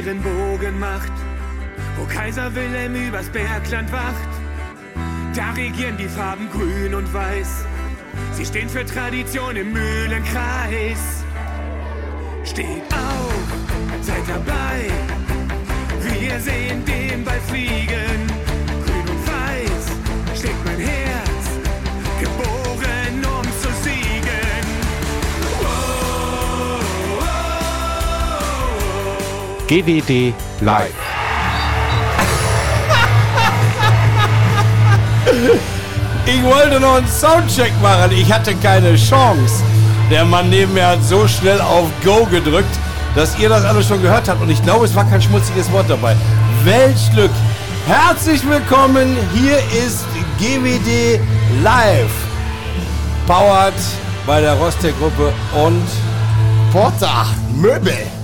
ihren Bogen macht, wo Kaiser Wilhelm übers Bergland wacht. Da regieren die Farben grün und weiß. Sie stehen für Tradition im Mühlenkreis. Steht auf, seid dabei. Wir sehen den Ball fliegen. GWD Live. Ich wollte noch einen Soundcheck machen. Ich hatte keine Chance. Der Mann neben mir hat so schnell auf Go gedrückt, dass ihr das alles schon gehört habt. Und ich glaube, es war kein schmutziges Wort dabei. Welch Glück. Herzlich willkommen. Hier ist GWD Live. Powered bei der Rostec-Gruppe und Porta, Möbel.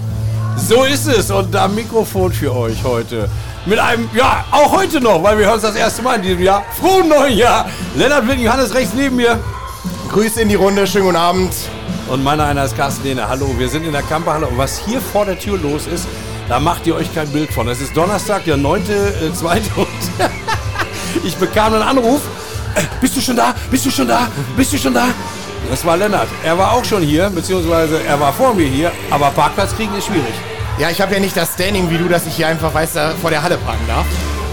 So ist es. Und am Mikrofon für euch heute. Mit einem, ja, auch heute noch, weil wir hören uns das erste Mal in diesem Jahr. Frohen neuen Jahr. Lennart Blinking, Hannes rechts neben mir. Grüße in die Runde, schönen guten Abend. Und meiner einer ist Carsten Lehne. Hallo, wir sind in der Kamperhalle und was hier vor der Tür los ist, da macht ihr euch kein Bild von. Es ist Donnerstag, der 9.2. und ich bekam einen Anruf. Äh, bist du schon da? Bist du schon da? Bist du schon da? Das war Lennart. Er war auch schon hier, beziehungsweise er war vor mir hier, aber Parkplatz kriegen ist schwierig. Ja, ich habe ja nicht das Standing wie du, dass ich hier einfach weiß, da vor der Halle parken darf.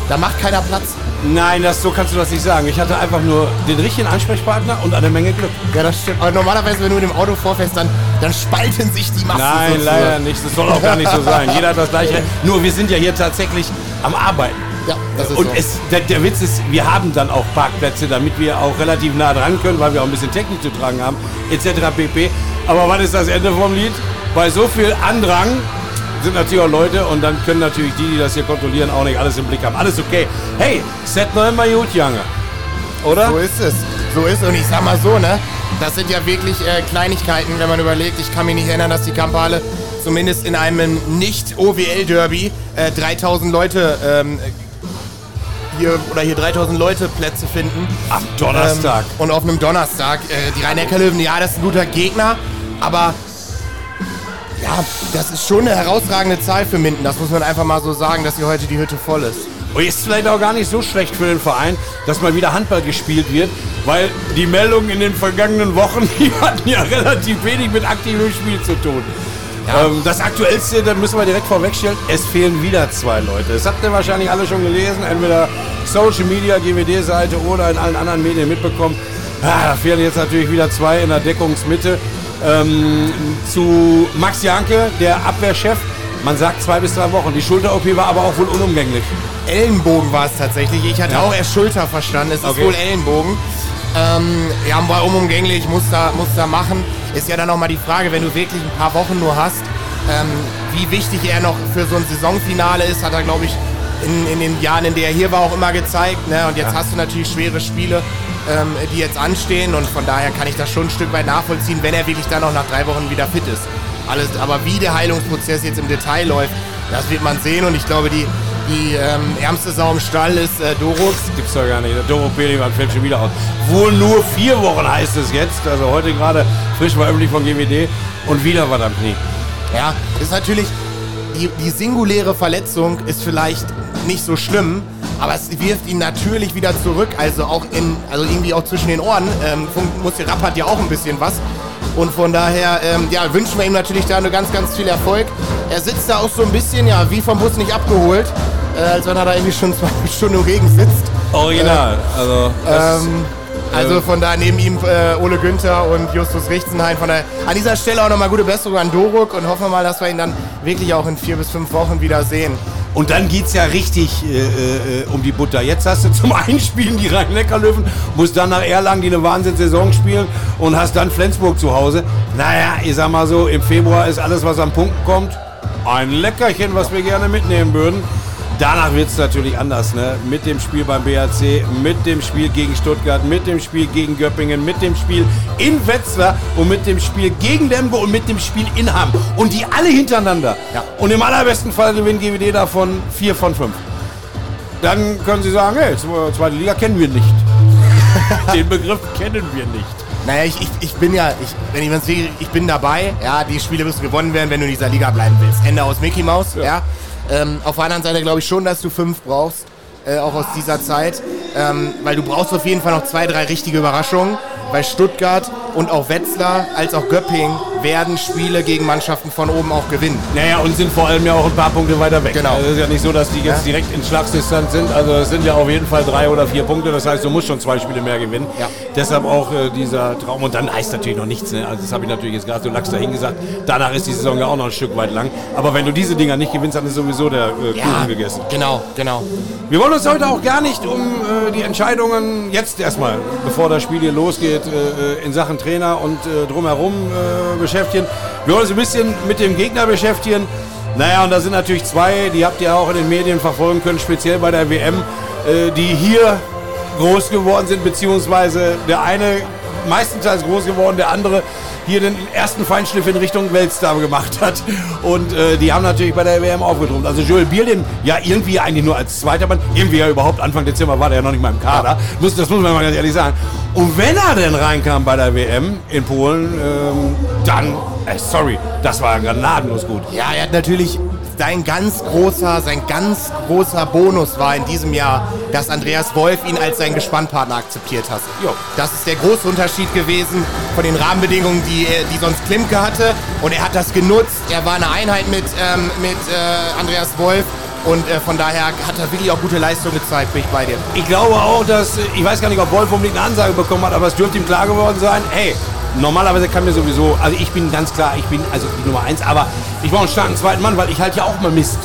Da macht keiner Platz. Nein, das, so kannst du das nicht sagen. Ich hatte einfach nur den richtigen Ansprechpartner und eine Menge Glück. Ja, das stimmt. Aber normalerweise, wenn du in dem Auto vorfährst, dann, dann spalten sich die Massen. Nein, sozusagen. leider nicht. Das soll auch gar nicht so sein. Jeder hat das gleiche Recht. Nur wir sind ja hier tatsächlich am Arbeiten. Ja, das ist Und so. es, der, der Witz ist, wir haben dann auch Parkplätze, damit wir auch relativ nah dran können, weil wir auch ein bisschen Technik zu tragen haben, etc. pp. Aber wann ist das Ende vom Lied? Bei so viel Andrang sind natürlich auch Leute und dann können natürlich die, die das hier kontrollieren, auch nicht alles im Blick haben. Alles okay. Hey, set noch immer gut, Junge. Oder? So ist es. So ist es. Und ich sag mal so, ne? Das sind ja wirklich äh, Kleinigkeiten, wenn man überlegt. Ich kann mich nicht erinnern, dass die Kampale zumindest in einem Nicht-OWL-Derby äh, 3000 Leute ähm, hier oder hier 3000 Leute Plätze finden. Am Donnerstag. Ähm, und auf einem Donnerstag. Äh, die Rhein-Neckar-Löwen, ja, das ist ein guter Gegner, aber ja, das ist schon eine herausragende Zahl für Minden. Das muss man einfach mal so sagen, dass hier heute die Hütte voll ist. Und ist vielleicht auch gar nicht so schlecht für den Verein, dass mal wieder Handball gespielt wird, weil die Meldungen in den vergangenen Wochen, die hatten ja relativ wenig mit aktivem Spiel zu tun. Ähm, das aktuellste, da müssen wir direkt vorwegstellen, es fehlen wieder zwei Leute. Das habt ihr wahrscheinlich alle schon gelesen, entweder Social Media, GWD-Seite oder in allen anderen Medien mitbekommen. Ah, da fehlen jetzt natürlich wieder zwei in der Deckungsmitte. Ähm, zu Max Janke, der Abwehrchef. Man sagt zwei bis drei Wochen. Die Schulter-OP war aber auch wohl unumgänglich. Ellenbogen war es tatsächlich. Ich hatte Ja. auch erst Schulter verstanden. Es ist Okay. wohl Ellenbogen. Ähm, ja, war unumgänglich, muss da, muss da machen. Ist ja dann auch mal die Frage, wenn du wirklich ein paar Wochen nur hast, ähm, wie wichtig er noch für so ein Saisonfinale ist, hat er, glaube ich, in, in den Jahren, in der er hier war, auch immer gezeigt. Ne? Und jetzt hast du natürlich schwere Spiele, ähm, die jetzt anstehen. Und von daher kann ich das schon ein Stück weit nachvollziehen, wenn er wirklich dann auch nach drei Wochen wieder fit ist. Alles, aber wie der Heilungsprozess jetzt im Detail läuft, das wird man sehen. Und ich glaube, die, die ähm, ärmste Sau im Stall ist äh, Dorux. Gibt's doch gar nicht. Der Doro Pelivan fällt schon wieder aus. Wohl nur vier Wochen heißt es jetzt. Also heute gerade frisch veröffentlicht von GWD. Und wieder was am Knie. Ja, ist natürlich, die, die singuläre Verletzung ist vielleicht nicht so schlimm, aber es wirft ihn natürlich wieder zurück, also auch in, also irgendwie auch zwischen den Ohren. Ähm, Funk- Muskel Rapp hat ja auch ein bisschen was. Und von daher, ähm, ja, wünschen wir ihm natürlich da nur ganz, ganz viel Erfolg. Er sitzt da auch so ein bisschen, ja, wie vom Bus nicht abgeholt, äh, als wenn er da irgendwie schon zwei Stunden im Regen sitzt. Original. also, das, Ähm, also von da neben ihm äh, Ole Günther und Justus Richtenhain. Von der, an dieser Stelle auch nochmal gute Besserung an Doruk und hoffen wir mal, dass wir ihn dann wirklich auch in vier bis fünf Wochen wieder sehen. und dann geht's ja richtig äh, äh, um die Butter. Jetzt hast du zum Einspielen die Rhein-Neckar-Löwen, musst dann nach Erlangen, die eine Wahnsinnssaison spielen und hast dann Flensburg zu Hause. Naja, ich sag mal so, im Februar ist alles, was an Punkten kommt, ein Leckerchen, was wir gerne mitnehmen würden. Danach wird es natürlich anders, ne? Mit dem Spiel beim BHC, mit dem Spiel gegen Stuttgart, mit dem Spiel gegen Göppingen, mit dem Spiel in Wetzlar und mit dem Spiel gegen Lemgo und mit dem Spiel in Hamm. Und die alle hintereinander. Ja. Und im allerbesten Fall gewinnt GWD davon 4 von 5. Dann können Sie sagen, hey, zwe- zweite Liga kennen wir nicht. Den Begriff kennen wir nicht. Naja, ich, ich, ich bin ja, ich, wenn ich, wenn's wirklich- ich bin dabei, ja, die Spiele müssen gewonnen werden, wenn du in dieser Liga bleiben willst. Ende aus Mickey Mouse, ja. Ähm, auf der anderen Seite glaube ich schon, dass du fünf brauchst, äh, auch aus dieser Zeit, ähm, weil du brauchst auf jeden Fall noch zwei, drei richtige Überraschungen. Bei Stuttgart und auch Wetzlar als auch Göpping werden Spiele gegen Mannschaften von oben auch gewinnen. Naja, und sind vor allem ja auch ein paar Punkte weiter weg. Genau. Also es ist ja nicht so, dass die jetzt Ja. direkt in Schlagsdistanz sind. Also es sind ja auf jeden Fall drei oder vier Punkte. Das heißt, du musst schon zwei Spiele mehr gewinnen. Ja. Deshalb auch äh, dieser Traum. Und dann heißt natürlich noch nichts. Ne? Also das habe ich natürlich jetzt gerade so lax dahin gesagt. Danach ist die Saison ja auch noch ein Stück weit lang. Aber wenn du diese Dinger nicht gewinnst, dann ist sowieso der äh, Kuchen gegessen. genau, genau. Wir wollen uns heute auch gar nicht um äh, die Entscheidungen jetzt erstmal, bevor das Spiel hier losgeht, äh, in Sachen Trainer und äh, drumherum äh, beschäftigen. Wir wollen uns ein bisschen mit dem Gegner beschäftigen. Naja, und da sind natürlich zwei, die habt ihr auch in den Medien verfolgen können, speziell bei der WM, äh, die hier groß geworden sind, beziehungsweise der eine meistenteils groß geworden, der andere hier den ersten Feinschliff in Richtung Weltstar gemacht hat. Und äh, die haben natürlich bei der WM aufgetrumpft. Also Joel Biel, den ja irgendwie eigentlich nur als zweiter Mann, irgendwie ja überhaupt Anfang Dezember war der ja noch nicht mal im Kader. Muss, das muss man mal ganz ehrlich sagen. Und wenn er denn reinkam bei der WM in Polen, ähm, dann, äh, sorry, das war gnadenlos gut. Ja, er hat natürlich sein ganz großer, sein ganz großer Bonus war in diesem Jahr, dass Andreas Wolf ihn als seinen Gespannpartner akzeptiert hat. Jo. Das ist der große Unterschied gewesen von den Rahmenbedingungen, die, er- die sonst Klimke hatte. Und er hat das genutzt. Er war eine Einheit mit, ähm, mit äh, Andreas Wolf. Und äh, von daher hat er wirklich auch gute Leistung gezeigt, bin ich bei dir. Ich glaube auch, dass, äh, ich weiß gar nicht, ob Wolf unbedingt eine Ansage bekommen hat, aber es dürfte ihm klar geworden sein, hey, normalerweise kann mir sowieso, also ich bin ganz klar, ich bin also die Nummer eins, aber ich brauche einen starken zweiten Mann, weil ich halt ja auch mal Mist.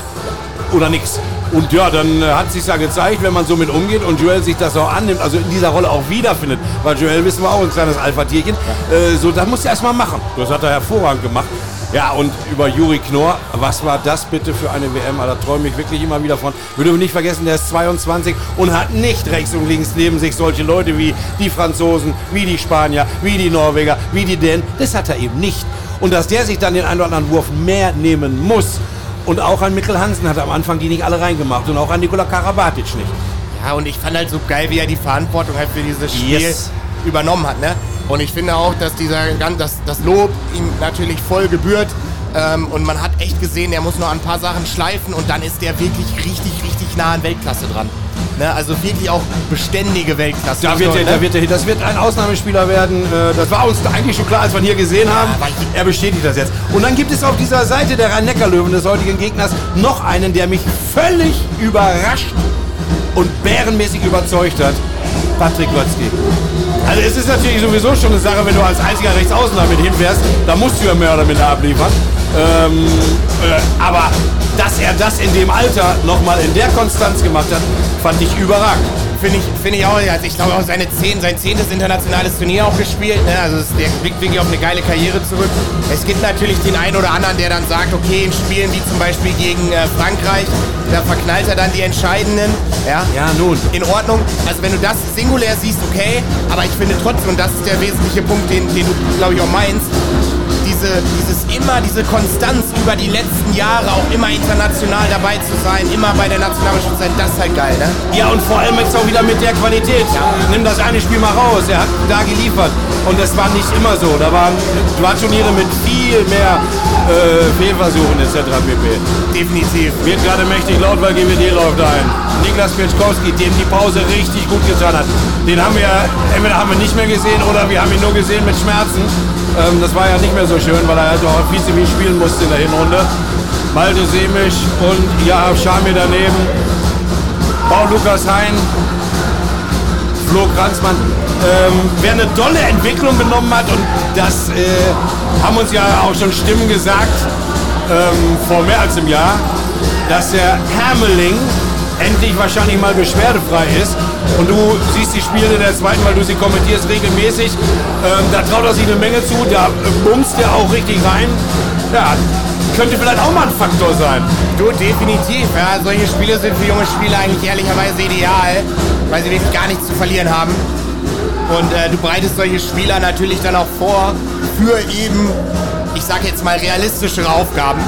Oder nix. Und ja, dann äh, hat sich ja gezeigt, wenn man so mit umgeht und Joel sich das auch annimmt, also in dieser Rolle auch wiederfindet, weil Joel wissen wir auch ein kleines Alpha-Tierchen, äh, so, das muss er erstmal machen. Das hat er hervorragend gemacht. Ja, und über Juri Knorr, was war das bitte für eine WM? Da träume ich wirklich immer wieder von. Wir dürfen nicht vergessen, der ist 22 und hat nicht rechts und links neben sich solche Leute wie die Franzosen, wie die Spanier, wie die Norweger, wie die Dänen. Das hat er eben nicht. Und dass der sich dann den einen oder anderen Wurf mehr nehmen muss. Und auch an Mikkel Hansen hat er am Anfang die nicht alle reingemacht und auch an Nikola Karabatic nicht. Ja, und ich fand halt so geil, wie er die Verantwortung halt für dieses Spiel Yes. übernommen hat. Ne? Und ich finde auch, dass dieser dass das Lob ihm natürlich voll gebührt. Ähm, und man hat echt gesehen, er muss noch ein paar Sachen schleifen und dann ist der wirklich richtig, richtig nah an Weltklasse dran. Ne? Also wirklich auch beständige Weltklasse. Da wird, So, er, ne? da wird er, das wird ein Ausnahmespieler werden. Äh, Das war uns eigentlich schon klar, als wir ihn hier gesehen haben. ich- Er bestätigt das jetzt. Und dann gibt es auf dieser Seite der Rhein-Neckar-Löwen des heutigen Gegners noch einen, der mich völlig überrascht und bärenmäßig überzeugt hat. Patrick Watzke. Also es ist natürlich sowieso schon eine Sache, wenn du als einziger Rechtsaußen damit hinfährst, da musst du ja mehr oder minder abliefern. Ähm, äh, aber dass er das in dem Alter nochmal in der Konstanz gemacht hat, fand ich überragend. Finde ich, finde ich auch, also ich glaube auch seine zehn, sein zehntes internationales Turnier auch gespielt. Ne? Also es, der blickt wirklich auf eine geile Karriere zurück. Es gibt natürlich den einen oder anderen, der dann sagt, okay, in Spielen wie zum Beispiel gegen äh, Frankreich, da verknallt er dann die Entscheidenden. Ja? Ja, nun. In Ordnung. Also wenn du das singulär siehst, okay. Aber ich finde trotzdem, und das ist der wesentliche Punkt, den, den du, glaube ich, auch meinst, diese, dieses immer, diese Konstanz über die letzten Jahre auch immer international dabei zu sein, immer bei der Nationalmannschaft zu sein, das ist halt geil, ne? Ja, und vor allem jetzt auch wieder mit der Qualität. Nimm das eine Spiel mal raus. Er hat da geliefert. Und das war nicht immer so. Da waren, waren Turniere mit viel mehr äh, Fehlversuchen etc. pp. Definitiv. Wird gerade mächtig laut, weil GWD läuft ein. Niklas Pieczkowski, dem die Pause richtig gut getan hat. Den haben wir, entweder haben wir nicht mehr gesehen oder wir haben ihn nur gesehen mit Schmerzen. Ähm, das war ja nicht mehr so schön, weil er halt auch viel zu viel spielen musste in der Hinrunde. Malte Semisch und ja, Schami daneben. Paul Lukas Hein, Flo Kranzmann. Ähm, wer eine tolle Entwicklung genommen hat und das äh, haben uns ja auch schon Stimmen gesagt ähm, vor mehr als einem Jahr, dass der Hermeling endlich wahrscheinlich mal beschwerdefrei ist. Und du siehst die Spiele der zweiten, weil du sie kommentierst regelmäßig. Ähm, da traut er sich eine Menge zu, da bumst er auch richtig rein. Ja, könnte vielleicht auch mal ein Faktor sein. Du, definitiv. Ja, solche Spiele sind für junge Spieler eigentlich ehrlicherweise ideal, weil sie wirklich gar nichts zu verlieren haben. Und äh, du bereitest solche Spieler natürlich dann auch vor für eben, ich sag jetzt mal, realistischere Aufgaben.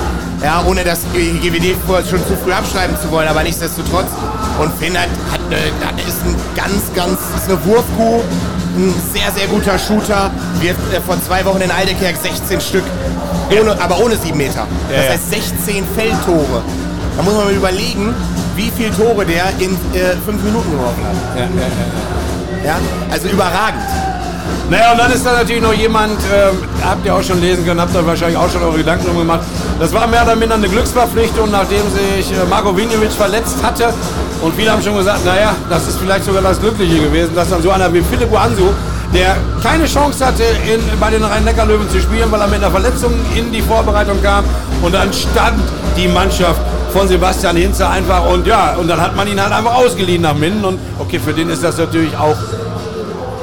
Ja, ohne das GWD schon zu früh abschreiben zu wollen, aber nichtsdestotrotz. Und Finn hat, hat eine, hat, ist ein ganz, ganz, ist eine Wurfkuh, ein sehr, sehr guter Shooter. Wirft äh, vor zwei Wochen in Aldekerk 16 Stück, ohne, aber ohne sieben Meter. Das Ja, heißt 16 Feldtore. Da muss man mal überlegen, wie viele Tore der in äh, fünf Minuten geworfen hat. Ja, also überragend. Naja, und dann ist da natürlich noch jemand, äh, habt ihr auch schon lesen können, habt ihr wahrscheinlich auch schon eure Gedanken drum gemacht. Das war mehr oder minder eine Glücksverpflichtung, nachdem sich äh, Marco Vinjevic verletzt hatte. Und viele haben schon gesagt, naja, das ist vielleicht sogar das Glückliche gewesen, dass dann so einer wie Philipp Ansu, der keine Chance hatte, in, bei den Rhein-Neckar-Löwen zu spielen, weil er mit einer Verletzung in die Vorbereitung kam. Und dann stand die Mannschaft von Sebastian Hinze einfach und ja, und dann hat man ihn halt einfach ausgeliehen nach Minden. Und okay, für den ist das natürlich auch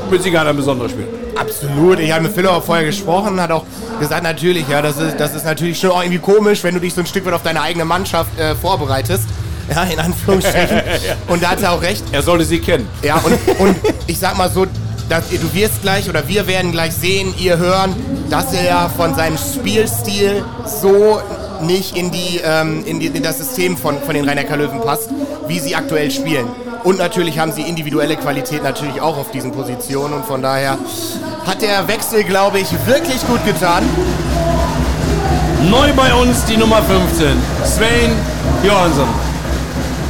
mit Sicherheit ein besonderes Spiel. Absolut. Ich habe mit Philipp auch vorher gesprochen, hat auch gesagt, natürlich, ja, das ist, das ist natürlich schon auch irgendwie komisch, wenn du dich so ein Stück weit auf deine eigene Mannschaft äh, vorbereitest. Ja, in Anführungsstrichen. Und da hat er auch recht. Er sollte sie kennen. Ja, und, und ich sag mal so, dass, du wirst gleich oder wir werden gleich sehen, ihr hören, dass er ja von seinem Spielstil so nicht in, die, ähm, in, die, in das System von, von den rhein löwen passt, wie sie aktuell spielen. Und natürlich haben sie individuelle Qualität natürlich auch auf diesen Positionen und von daher hat der Wechsel, glaube ich, wirklich gut getan. Neu bei uns die Nummer 15, Svein Johansson.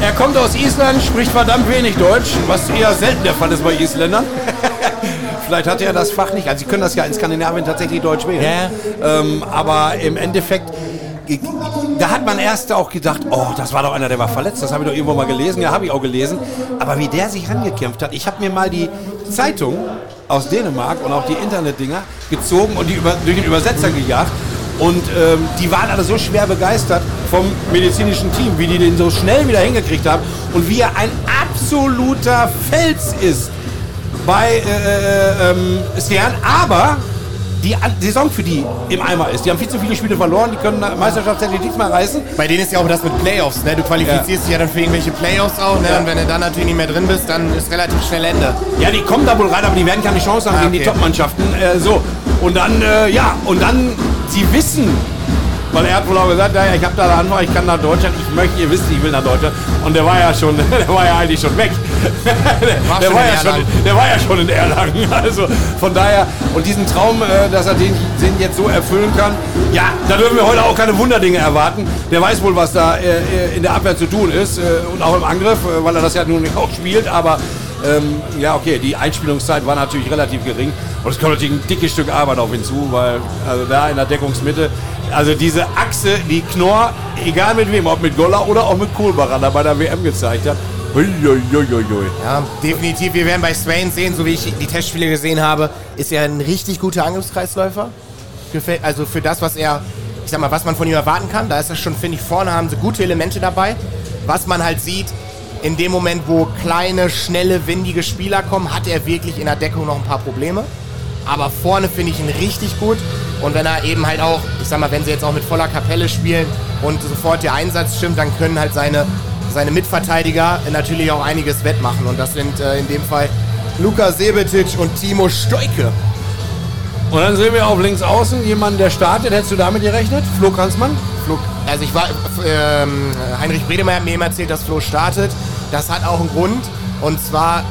Er kommt aus Island, spricht verdammt wenig Deutsch, was eher selten der Fall ist bei Isländern. Vielleicht hat er das Fach nicht. Also sie können das ja in Skandinavien tatsächlich Deutsch wählen. Ja. Ähm, aber im Endeffekt da hat man erst auch gedacht, oh, das war doch einer, der war verletzt. Das habe ich doch irgendwo mal gelesen. Ja, habe ich auch gelesen. Aber wie der sich rangekämpft hat. Ich habe mir mal die Zeitung aus Dänemark und auch die Internetdinger gezogen und die über, durch den Übersetzer gejagt. Und ähm, die waren alle so schwer begeistert vom medizinischen Team, wie die den so schnell wieder hingekriegt haben und wie er ein absoluter Fels ist bei äh, äh, ähm, Stern. Aber die Saison für die im Eimer ist. Die haben viel zu viele Spiele verloren, die können Meisterschaftstechnisch nichts mehr reißen. Bei denen ist ja auch das mit Playoffs, ne? Du qualifizierst ja. dich ja dann für irgendwelche Playoffs auch, ne? Ja. Und wenn du dann natürlich nicht mehr drin bist, dann ist relativ schnell Ende. Ja, die kommen da wohl rein, aber die werden keine Chance haben ah, gegen okay. die Top-Mannschaften. Äh, so. Und dann, äh, ja, und dann, sie wissen, weil er hat wohl auch gesagt, ja, ich habe da eine Antwort, ich kann nach Deutschland, ich möchte, ihr wisst, ich will nach Deutschland. Und der war ja schon, der war ja eigentlich schon weg. der, der war ja schon, der war ja schon in Erlangen. Also von daher, und diesen Traum, äh, dass er den, den jetzt so erfüllen kann, ja, da dürfen wir heute auch keine Wunderdinge erwarten. Der weiß wohl, was da äh, in der Abwehr zu tun ist äh, und auch im Angriff, weil er das ja nun auch spielt, aber ähm, ja, okay, die Einspielungszeit war natürlich relativ gering. Und es kommt natürlich ein dickes Stück Arbeit auf ihn zu, weil also da in der Deckungsmitte, also diese Achse, die Knorr, egal mit wem, ob mit Goller oder auch mit Kohlbacher, da bei der WM gezeigt hat. Uiuiuiui. Ja, definitiv. Wir werden bei Swain sehen, so wie ich die Testspiele gesehen habe, ist er ein richtig guter Angriffskreisläufer. Also für das, was er, ich sag mal, was man von ihm erwarten kann, da ist das schon, finde ich, vorne haben sie gute Elemente dabei. Was man halt sieht, in dem Moment, wo kleine, schnelle, windige Spieler kommen, hat er wirklich in der Deckung noch ein paar Probleme. Aber vorne finde ich ihn richtig gut. Und wenn er eben halt auch, ich sag mal, wenn sie jetzt auch mit voller Kapelle spielen und sofort der Einsatz stimmt, dann können halt seine, seine Mitverteidiger natürlich auch einiges wettmachen. Und das sind äh, in dem Fall Luka Sebetic und Timo Stoike. Und dann sehen wir auf links außen jemanden, der startet. Hättest du damit gerechnet? Flo Kranzmann? Flo, also ich war, ähm, Heinrich Bredemeyer hat mir eben erzählt, dass Flo startet. Das hat auch einen Grund. Und zwar,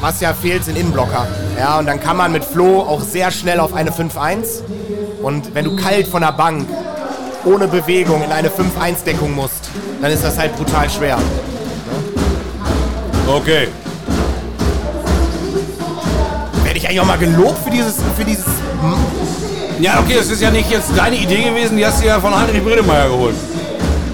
was ja fehlt, sind Innenblocker. Ja, und dann kann man mit Flo auch sehr schnell auf eine 5-1. Und wenn du kalt von der Bank ohne Bewegung in eine 5-1-Deckung musst, dann ist das halt brutal schwer. Okay ich eigentlich auch mal gelobt für dieses, für dieses. Ja, okay, das ist ja nicht jetzt deine Idee gewesen, die hast du ja von Heinrich Bredemeyer geholt.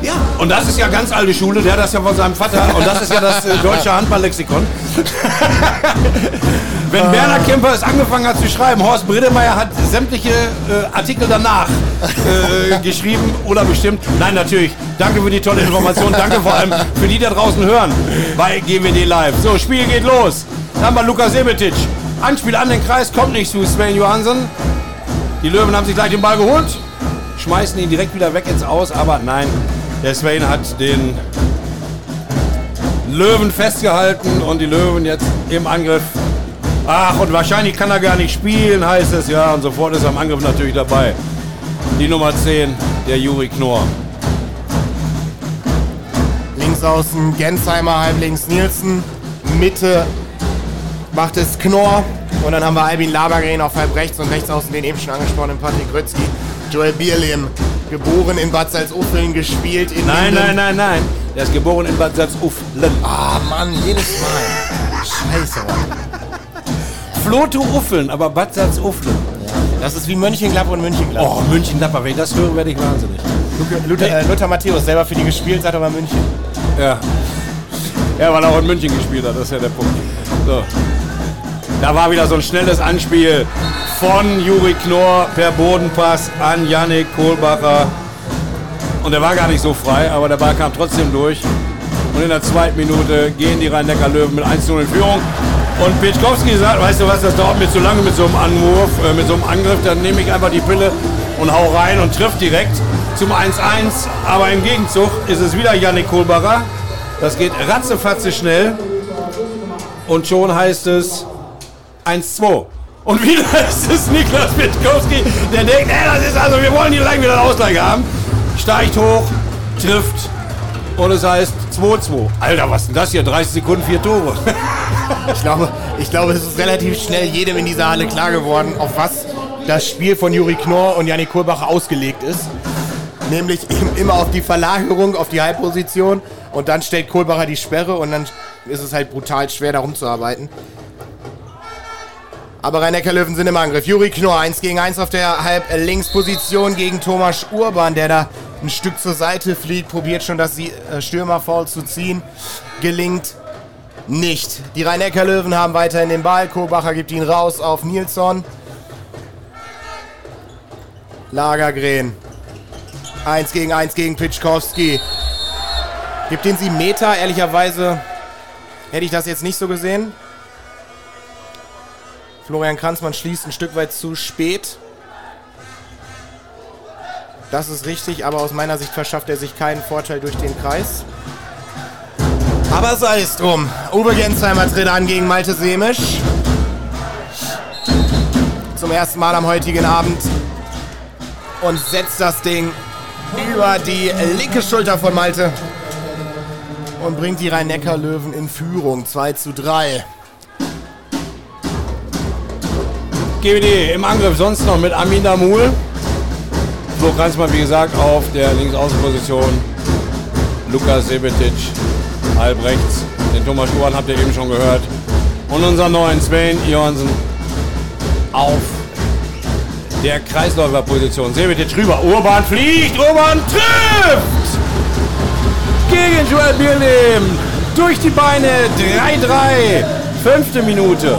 Ja. Und das ist ja ganz alte Schule, der hat das ja von seinem Vater. Und das ist ja das äh, deutsche Handballlexikon. Wenn Werner Kemper es angefangen hat zu schreiben, Horst Bredemeyer hat sämtliche äh, Artikel danach äh, geschrieben oder bestimmt. Nein, natürlich. Danke für die tolle Information. Danke vor allem für die, da draußen hören bei GWD Live. So, Spiel geht los. Dann haben wir Lukas Sebetic. Anspiel an den Kreis kommt nicht zu Sven Johansson. Die Löwen haben sich gleich den Ball geholt, schmeißen ihn direkt wieder weg ins Aus, aber nein, der Sven hat den Löwen festgehalten und die Löwen jetzt im Angriff. Ach, und wahrscheinlich kann er gar nicht spielen, heißt es ja. Und sofort ist er im Angriff natürlich dabei. Die Nummer 10, der Juri Knorr. Links außen Gensheimer, halb links Nielsen. Mitte macht es Knorr. Und dann haben wir Albin Labergren auf halb rechts und rechts außen den eben schon angesprochenen Patrick Grötzky. Joel Bierlehm Geboren in Bad Salzuffeln, gespielt in Nein, Minden. nein, nein, nein. Der ist geboren in Bad Salzuflen. Ah, Mann, jedes Mal. Scheiße, Mann. Floto Uffeln, aber Bad Salzuflen. Das ist wie Mönchengladbach und Mönchengladbach. Oh, München-Dapper. Wenn ich das höre, werde ich wahnsinnig. Luther, Luther, äh, Luther Matthäus, selber für die gespielt, sagt aber München. Ja. Ja, weil er auch in München gespielt hat, das ist ja der Punkt. So. Da war wieder so ein schnelles Anspiel von Juri Knorr per Bodenpass an Yannick Kohlbacher. Und der war gar nicht so frei, aber der Ball kam trotzdem durch. Und in der zweiten Minute gehen die Rhein-Neckar-Löwen mit 1 0 in Führung. Und Petschkowski sagt, weißt du was, das dauert mir zu lange mit so einem Anwurf, äh, mit so einem Angriff, dann nehme ich einfach die Pille und hau rein und triff direkt zum 1-1. Aber im Gegenzug ist es wieder Yannick Kohlbacher. Das geht ratzefatze schnell. Und schon heißt es 1-2. Und wieder ist es Niklas Petschkowski, der denkt, ey, das ist also, wir wollen hier gleich wieder einen Ausgleich haben. Steigt hoch, trifft. Und es heißt 2-2. Alter, was denn das hier? 30 Sekunden, vier Tore. Ich glaube, ich glaube, es ist relativ schnell jedem in dieser Halle klar geworden, auf was das Spiel von Juri Knorr und Janik Kohlbacher ausgelegt ist. Nämlich immer auf die Verlagerung, auf die Halbposition. Und dann stellt Kohlbacher die Sperre und dann ist es halt brutal schwer, da rumzuarbeiten. Aber rhein löwen sind im Angriff. Juri Knorr 1 gegen 1 auf der Halb-Linksposition gegen Thomas Urban, der da ein Stück zur Seite fliegt, probiert schon das Sie- äh, Stürmerfoul zu ziehen. Gelingt nicht. Die rhein löwen haben weiterhin den Ball. Kohlbacher gibt ihn raus auf Nilsson. Lagergren. 1 gegen 1 gegen Pitschkowski. Gibt den 7 Meter. Ehrlicherweise hätte ich das jetzt nicht so gesehen. Florian Kranzmann schließt ein Stück weit zu spät. Das ist richtig, aber aus meiner Sicht verschafft er sich keinen Vorteil durch den Kreis. Aber sei es drum. Uwe Gensheimer tritt an gegen Malte Semisch. Zum ersten Mal am heutigen Abend. Und setzt das Ding über die linke Schulter von Malte. Und bringt die Rhein-Neckar-Löwen in Führung. 2 zu 3. GWD im Angriff sonst noch mit Amin Damul. Flo Kranzmann, wie gesagt, auf der Linksaußenposition. Lukas Sebetic, halb rechts. Den Thomas Schuhan habt ihr eben schon gehört. Und unseren neuen Sven Johansen auf der Kreisläuferposition. Sebetic rüber. Urban fliegt. Urban trifft! Gegen Joel Bierlehm. Durch die Beine. 3-3. Fünfte Minute.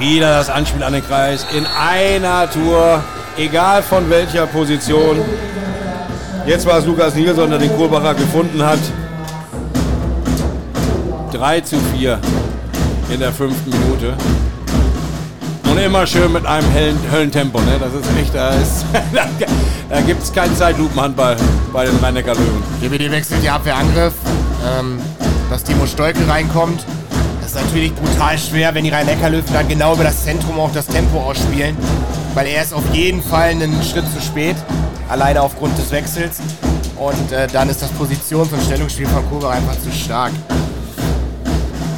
Wieder das Anspiel an den Kreis in einer Tour, egal von welcher Position. Jetzt war es Lukas Nilsson, der den Kohlbacher gefunden hat. 3 zu 4 in der fünften Minute. Und immer schön mit einem hellen, Höllentempo. Ne? Das ist echt, da, da gibt es keinen Zeitlupenhandball bei den rhein löwen GWD wechselt die Abwehrangriff. Ähm, dass Timo Stolke reinkommt. Ist natürlich brutal schwer, wenn die Rhein-Neckar-Löwen dann genau über das Zentrum auch das Tempo ausspielen. Weil er ist auf jeden Fall einen Schritt zu spät. Alleine aufgrund des Wechsels. Und äh, dann ist das Positions- und Stellungsspiel von Kuba einfach zu stark.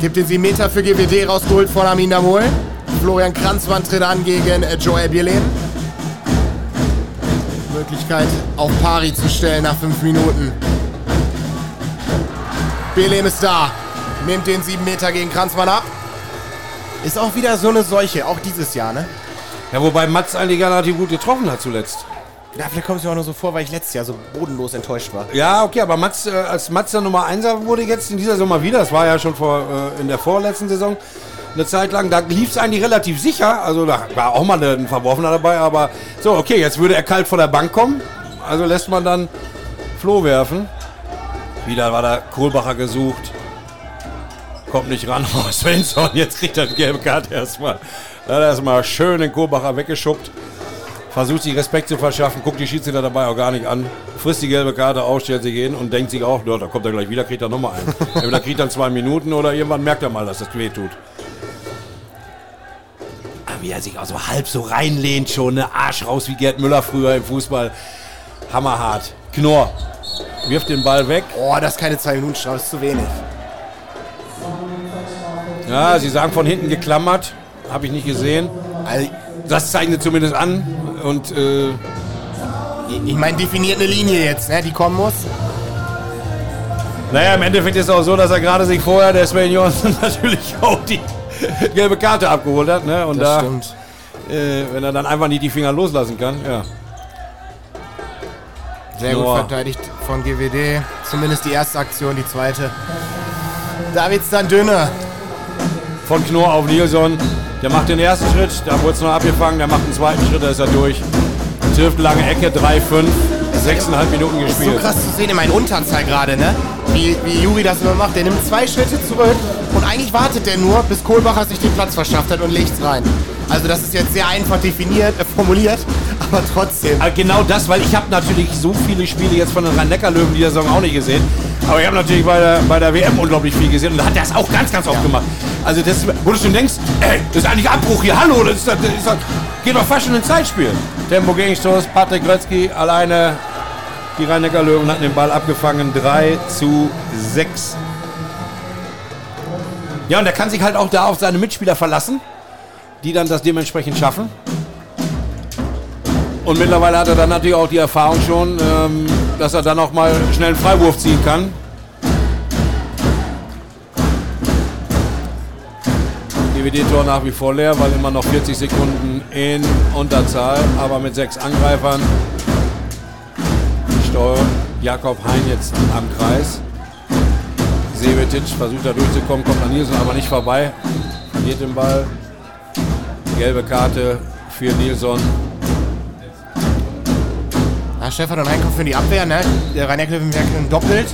Gibt den 7 Meter für GWD rausgeholt von Amin Damol. Florian Kranzmann tritt an gegen äh, Joel Bierlehm. Möglichkeit auf Pari zu stellen nach 5 Minuten. Bierlehm ist da. Nimmt den 7 Meter gegen Kranzmann ab. Ist auch wieder so eine Seuche, auch dieses Jahr, ne? Ja, wobei Mats eigentlich relativ gut getroffen hat zuletzt. Ja, vielleicht kommt es mir auch nur so vor, weil ich letztes Jahr so bodenlos enttäuscht war. Ja, okay, aber Mats, äh, als Mats der Nummer 1 wurde jetzt in dieser Sommer wieder, das war ja schon vor, äh, in der vorletzten Saison, eine Zeit lang, da lief es eigentlich relativ sicher, also da war auch mal ein Verworfener dabei, aber so, okay, jetzt würde er kalt vor der Bank kommen, also lässt man dann Flo werfen. Wieder war der Kohlbacher gesucht, kommt nicht ran, oh, Svensson, jetzt kriegt er die gelbe Karte erstmal. Da hat er erstmal schön den Kohlbacher weggeschubbt versucht sich Respekt zu verschaffen, guckt die Schiedsrichter dabei auch gar nicht an, frisst die gelbe Karte aus, stellt sich hin und denkt sich auch, da kommt er gleich wieder, kriegt er nochmal einen. Entweder kriegt er zwei Minuten oder irgendwann merkt er mal, dass das weh tut. Aber wie er sich auch so halb so reinlehnt schon, ne Arsch raus wie Gerd Müller früher im Fußball. Hammerhart. Knorr wirft den Ball weg. Oh, das ist keine 2 Minuten Strafe, das ist zu wenig. Ja, sie sagen von hinten geklammert. Habe ich nicht gesehen. Also, das zeichnet zumindest an. Und äh, Ich meine, definiert eine Linie jetzt, ne, die kommen muss. naja, im Endeffekt ist es auch so, dass er gerade sich vorher, der Sven Johnson, natürlich auch die gelbe Karte abgeholt hat. Ne? Und da, äh, wenn er dann einfach nicht die Finger loslassen kann, ja. Sehr gut Noah. verteidigt von GWD. Zumindest die erste Aktion, die zweite. Davids dann dünne. Von Knorr auf Nilsson. Der macht den ersten Schritt, da wurde es noch abgefangen, der macht den zweiten Schritt, da ist er durch. Trifft lange Ecke, 3, 5, 6,5 Minuten Ist so gespielt. krass zu sehen in meinen Unterzahl gerade, ne? Wie, wie Juri das immer macht. Der nimmt zwei Schritte zurück und eigentlich wartet der nur, bis Kohlbacher sich den Platz verschafft hat und legt's rein. Also das ist jetzt sehr einfach definiert, äh, formuliert, aber trotzdem. Aber genau das, weil ich habe natürlich so viele Spiele jetzt von den Rhein-Neckar-Löwen dieser Saison auch nicht gesehen. Aber ich habe natürlich bei der, bei der WM unglaublich viel gesehen und da hat er es auch ganz, ganz oft gemacht. Also das, wo du schon denkst, ey, das ist eigentlich Abbruch hier, hallo, das, ist, das, ist, das geht doch fast schon ins Zeitspiel. Tempo Gegenstoß, Patrick Grötzky alleine. Die Rhein-Neckar-Löwen hatten den Ball abgefangen, 3 zu 6. Ja, und er kann sich halt auch da auf seine Mitspieler verlassen, die dann das dementsprechend schaffen. Und mittlerweile hat er dann natürlich auch die Erfahrung schon, ähm, dass er dann auch mal schnell einen Freiwurf ziehen kann. DVD-Tor nach wie vor leer, weil immer noch 40 Sekunden in Unterzahl, aber mit sechs Angreifern. Steuer Jakob Hein jetzt am Kreis. Sevetic versucht da durchzukommen, kommt an Nielsen aber nicht vorbei. Verliert den Ball. Gelbe Karte für Nilsson. Ja, Stefan und Einkauf für die Abwehr, ne? Der neckar wirken doppelt.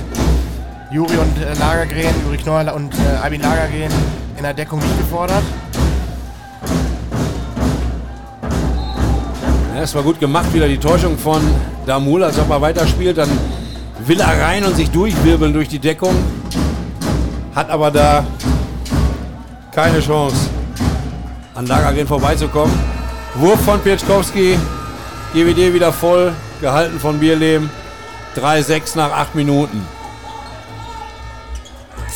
Juri und äh, Lagergren, Juri Knorr und äh, Albin Lagergren in der Deckung nicht gefordert. Ja, es war gut gemacht, wieder die Täuschung von Damul, als ob er weiterspielt. Dann will er rein und sich durchwirbeln durch die Deckung. Hat aber da keine Chance, an Lagergren vorbeizukommen. Wurf von Pieczkowski. GWD wieder voll, gehalten von Bierlehm. 3-6 nach 8 Minuten.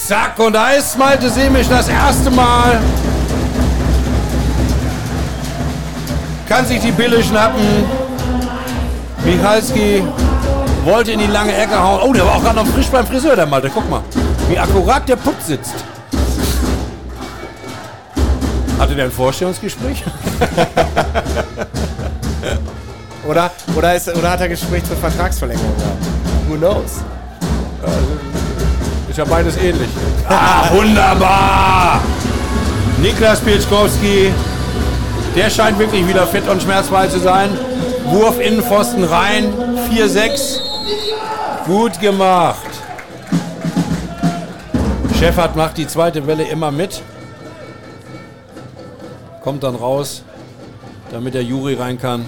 Zack, und da ist Malte Semisch das erste Mal. Kann sich die Pille schnappen. Michalski wollte in die lange Ecke hauen. Oh, der war auch gerade noch frisch beim Friseur, der Malte. Guck mal, wie akkurat der Putz sitzt. Hatte der ein Vorstellungsgespräch? Oder, oder, ist, oder hat er Gespräch zur Vertragsverlängerung gehabt? Who knows? Ist ja beides ähnlich. Ah, wunderbar! Niklas Pieczkowski, der scheint wirklich wieder fit und schmerzfrei zu sein. Wurf Innenpfosten rein, 4-6. Gut gemacht. Schäffert macht die zweite Welle immer mit. Kommt dann raus, damit der Juri rein kann.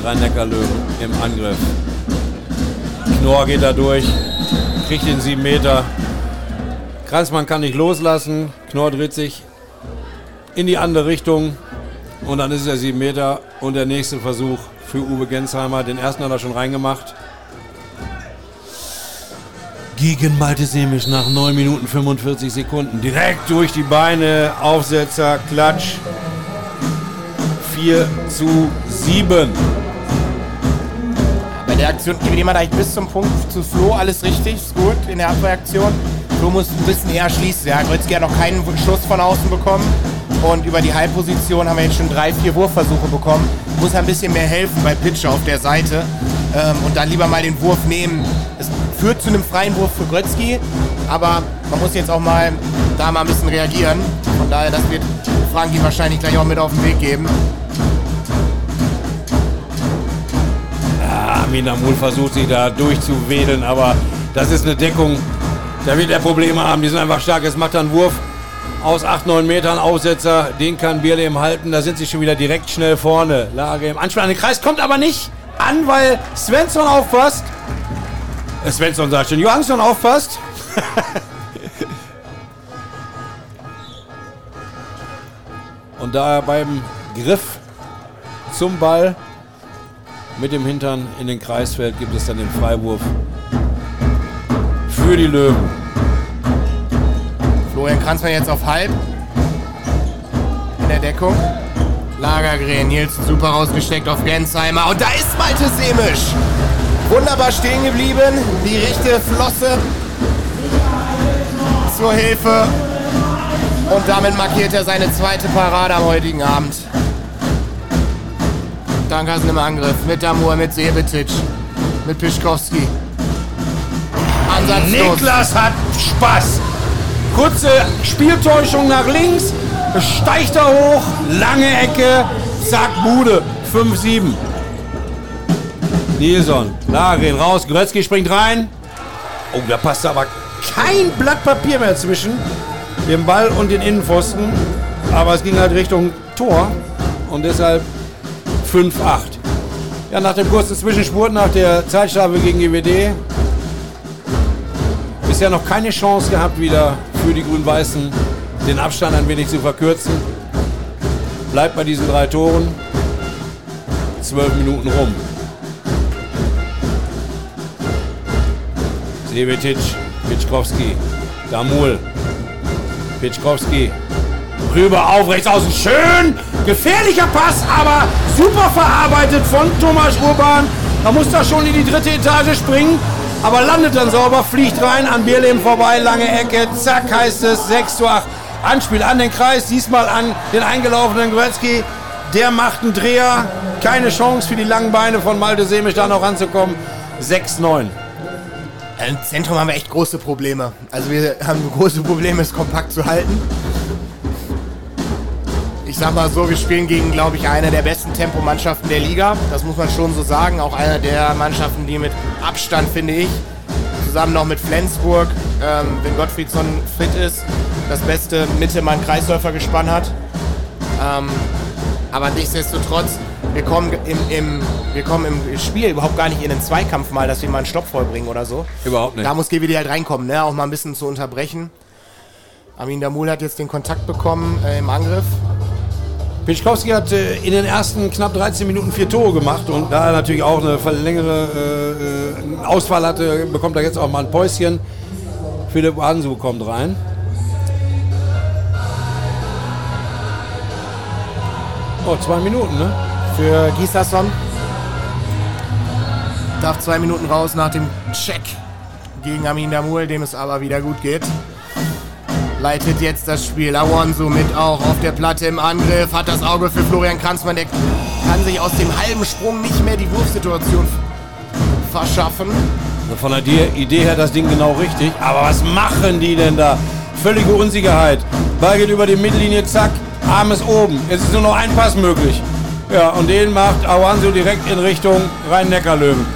die Rhein-Neckar-Löwen im Angriff. Knorr geht da durch, kriegt den 7 Meter. Kranzmann kann nicht loslassen. Knorr dreht sich in die andere Richtung. Und dann ist es der 7 Meter. Und der nächste Versuch für Uwe Gensheimer. Den ersten hat er schon reingemacht. Gegen Malte Semisch nach 9 Minuten 45 Sekunden. Direkt durch die Beine. Aufsetzer, Klatsch. 4 zu 7. Bei der Aktion gebe ich mal eigentlich bis zum Punkt zu Flo alles richtig, ist gut in der Abwehraktion. Flo muss ein bisschen eher schließen. Ja, Grötzky hat noch keinen Schuss von außen bekommen. Und über die Halbposition haben wir jetzt schon drei, vier Wurfversuche bekommen. Muss ein bisschen mehr helfen bei Pitcher auf der Seite. Ähm, und dann lieber mal den Wurf nehmen. Es führt zu einem freien Wurf für Grötzky. Aber man muss jetzt auch mal da mal ein bisschen reagieren. Von daher, das wird Frankie wahrscheinlich gleich auch mit auf den Weg geben. Armin Amul versucht sich da durchzuwedeln, aber das ist eine Deckung. Da wird er Probleme haben. Die sind einfach stark. Jetzt macht einen Wurf aus 8, 9 Metern. Aufsetzer, den kann Bierlehm halten. Da sind sie schon wieder direkt schnell vorne. Lage im Anspiel an den Kreis, kommt aber nicht an, weil Svensson aufpasst. Äh, Svensson sagt schon, Johansson aufpasst. Und da er beim Griff zum Ball mit dem Hintern in den Kreis fällt, gibt es dann den Freiwurf für die Löwen. Florian Kranzmann jetzt auf halb. In der Deckung. Lagergren, Nielsen super rausgesteckt auf Gensheimer. Und da ist Malte Semisch. Wunderbar stehen geblieben. Die rechte Flosse zur Hilfe. Und damit markiert er seine zweite Parade am heutigen Abend. Dankassen im Angriff. Mit Damur, mit Sebetic, mit Pischkowski. Ansatzlos. Niklas hat Spaß. Kurze Spieltäuschung nach links. Steigt er hoch. Lange Ecke. Zack, Bude. 5-7. Nilsson. Lagerin raus. Gretzky springt rein. Oh, da passt aber kein Blatt Papier mehr zwischen dem Ball und den Innenpfosten. Aber es ging halt Richtung Tor. Und deshalb 5-8. Ja, nach dem kurzen Zwischenspurt, nach der Zeitstrafe gegen GWD, bisher noch keine Chance gehabt, wieder für die Grün-Weißen den Abstand ein wenig zu verkürzen. Bleibt bei diesen drei Toren. Zwölf Minuten rum. Sevetic, Pitschkowski, Damul, Pitschkowski, rüber auf rechts außen. Schön! Gefährlicher Pass, aber super verarbeitet von Thomas Urban. Da muss er schon in die dritte Etage springen. Aber landet dann sauber, fliegt rein an Bierlehm vorbei, lange Ecke, zack heißt es, 6 zu 8. Anspiel an den Kreis, diesmal an den eingelaufenen Gretzky. Der macht einen Dreher, keine Chance für die langen Beine von Malte Semisch da noch ranzukommen. 6-9. Im Zentrum haben wir echt große Probleme. Also wir haben große Probleme, es kompakt zu halten. Ich sag mal so, wir spielen gegen, glaube ich, eine der besten Tempomannschaften der Liga. Das muss man schon so sagen. Auch eine der Mannschaften, die mit Abstand, finde ich, zusammen noch mit Flensburg, ähm, wenn Gottfriedson fit ist, das beste Mittelmann-Kreisläufer gespannt hat. Ähm, aber nichtsdestotrotz, wir kommen, im, im, wir kommen im Spiel überhaupt gar nicht in den Zweikampf mal, dass wir mal einen Stopp vollbringen oder so. Überhaupt nicht. Da muss GWD halt reinkommen, ne? auch mal ein bisschen zu unterbrechen. Armin Damul hat jetzt den Kontakt bekommen äh, im Angriff. Pitschkowski hat äh, in den ersten knapp 13 Minuten vier Tore gemacht und da er natürlich auch eine längere äh, Auswahl hatte, bekommt er jetzt auch mal ein Päuschen. Philipp Ansu kommt rein. Oh, zwei Minuten, ne? Für Gislason. Darf zwei Minuten raus nach dem Check gegen Amin Damul, dem es aber wieder gut geht. Leitet jetzt das Spiel. Awonsu mit auch auf der Platte im Angriff. Hat das Auge für Florian Kranzmann. Der kann sich aus dem halben Sprung nicht mehr die Wurfsituation verschaffen. Von der Idee her das Ding genau richtig. Aber was machen die denn da? Völlige Unsicherheit. Ball geht über die Mittellinie, zack, Arm ist oben. Es ist nur noch ein Pass möglich. Ja, und den macht Awansu direkt in Richtung Rhein-Neckar-Löwen.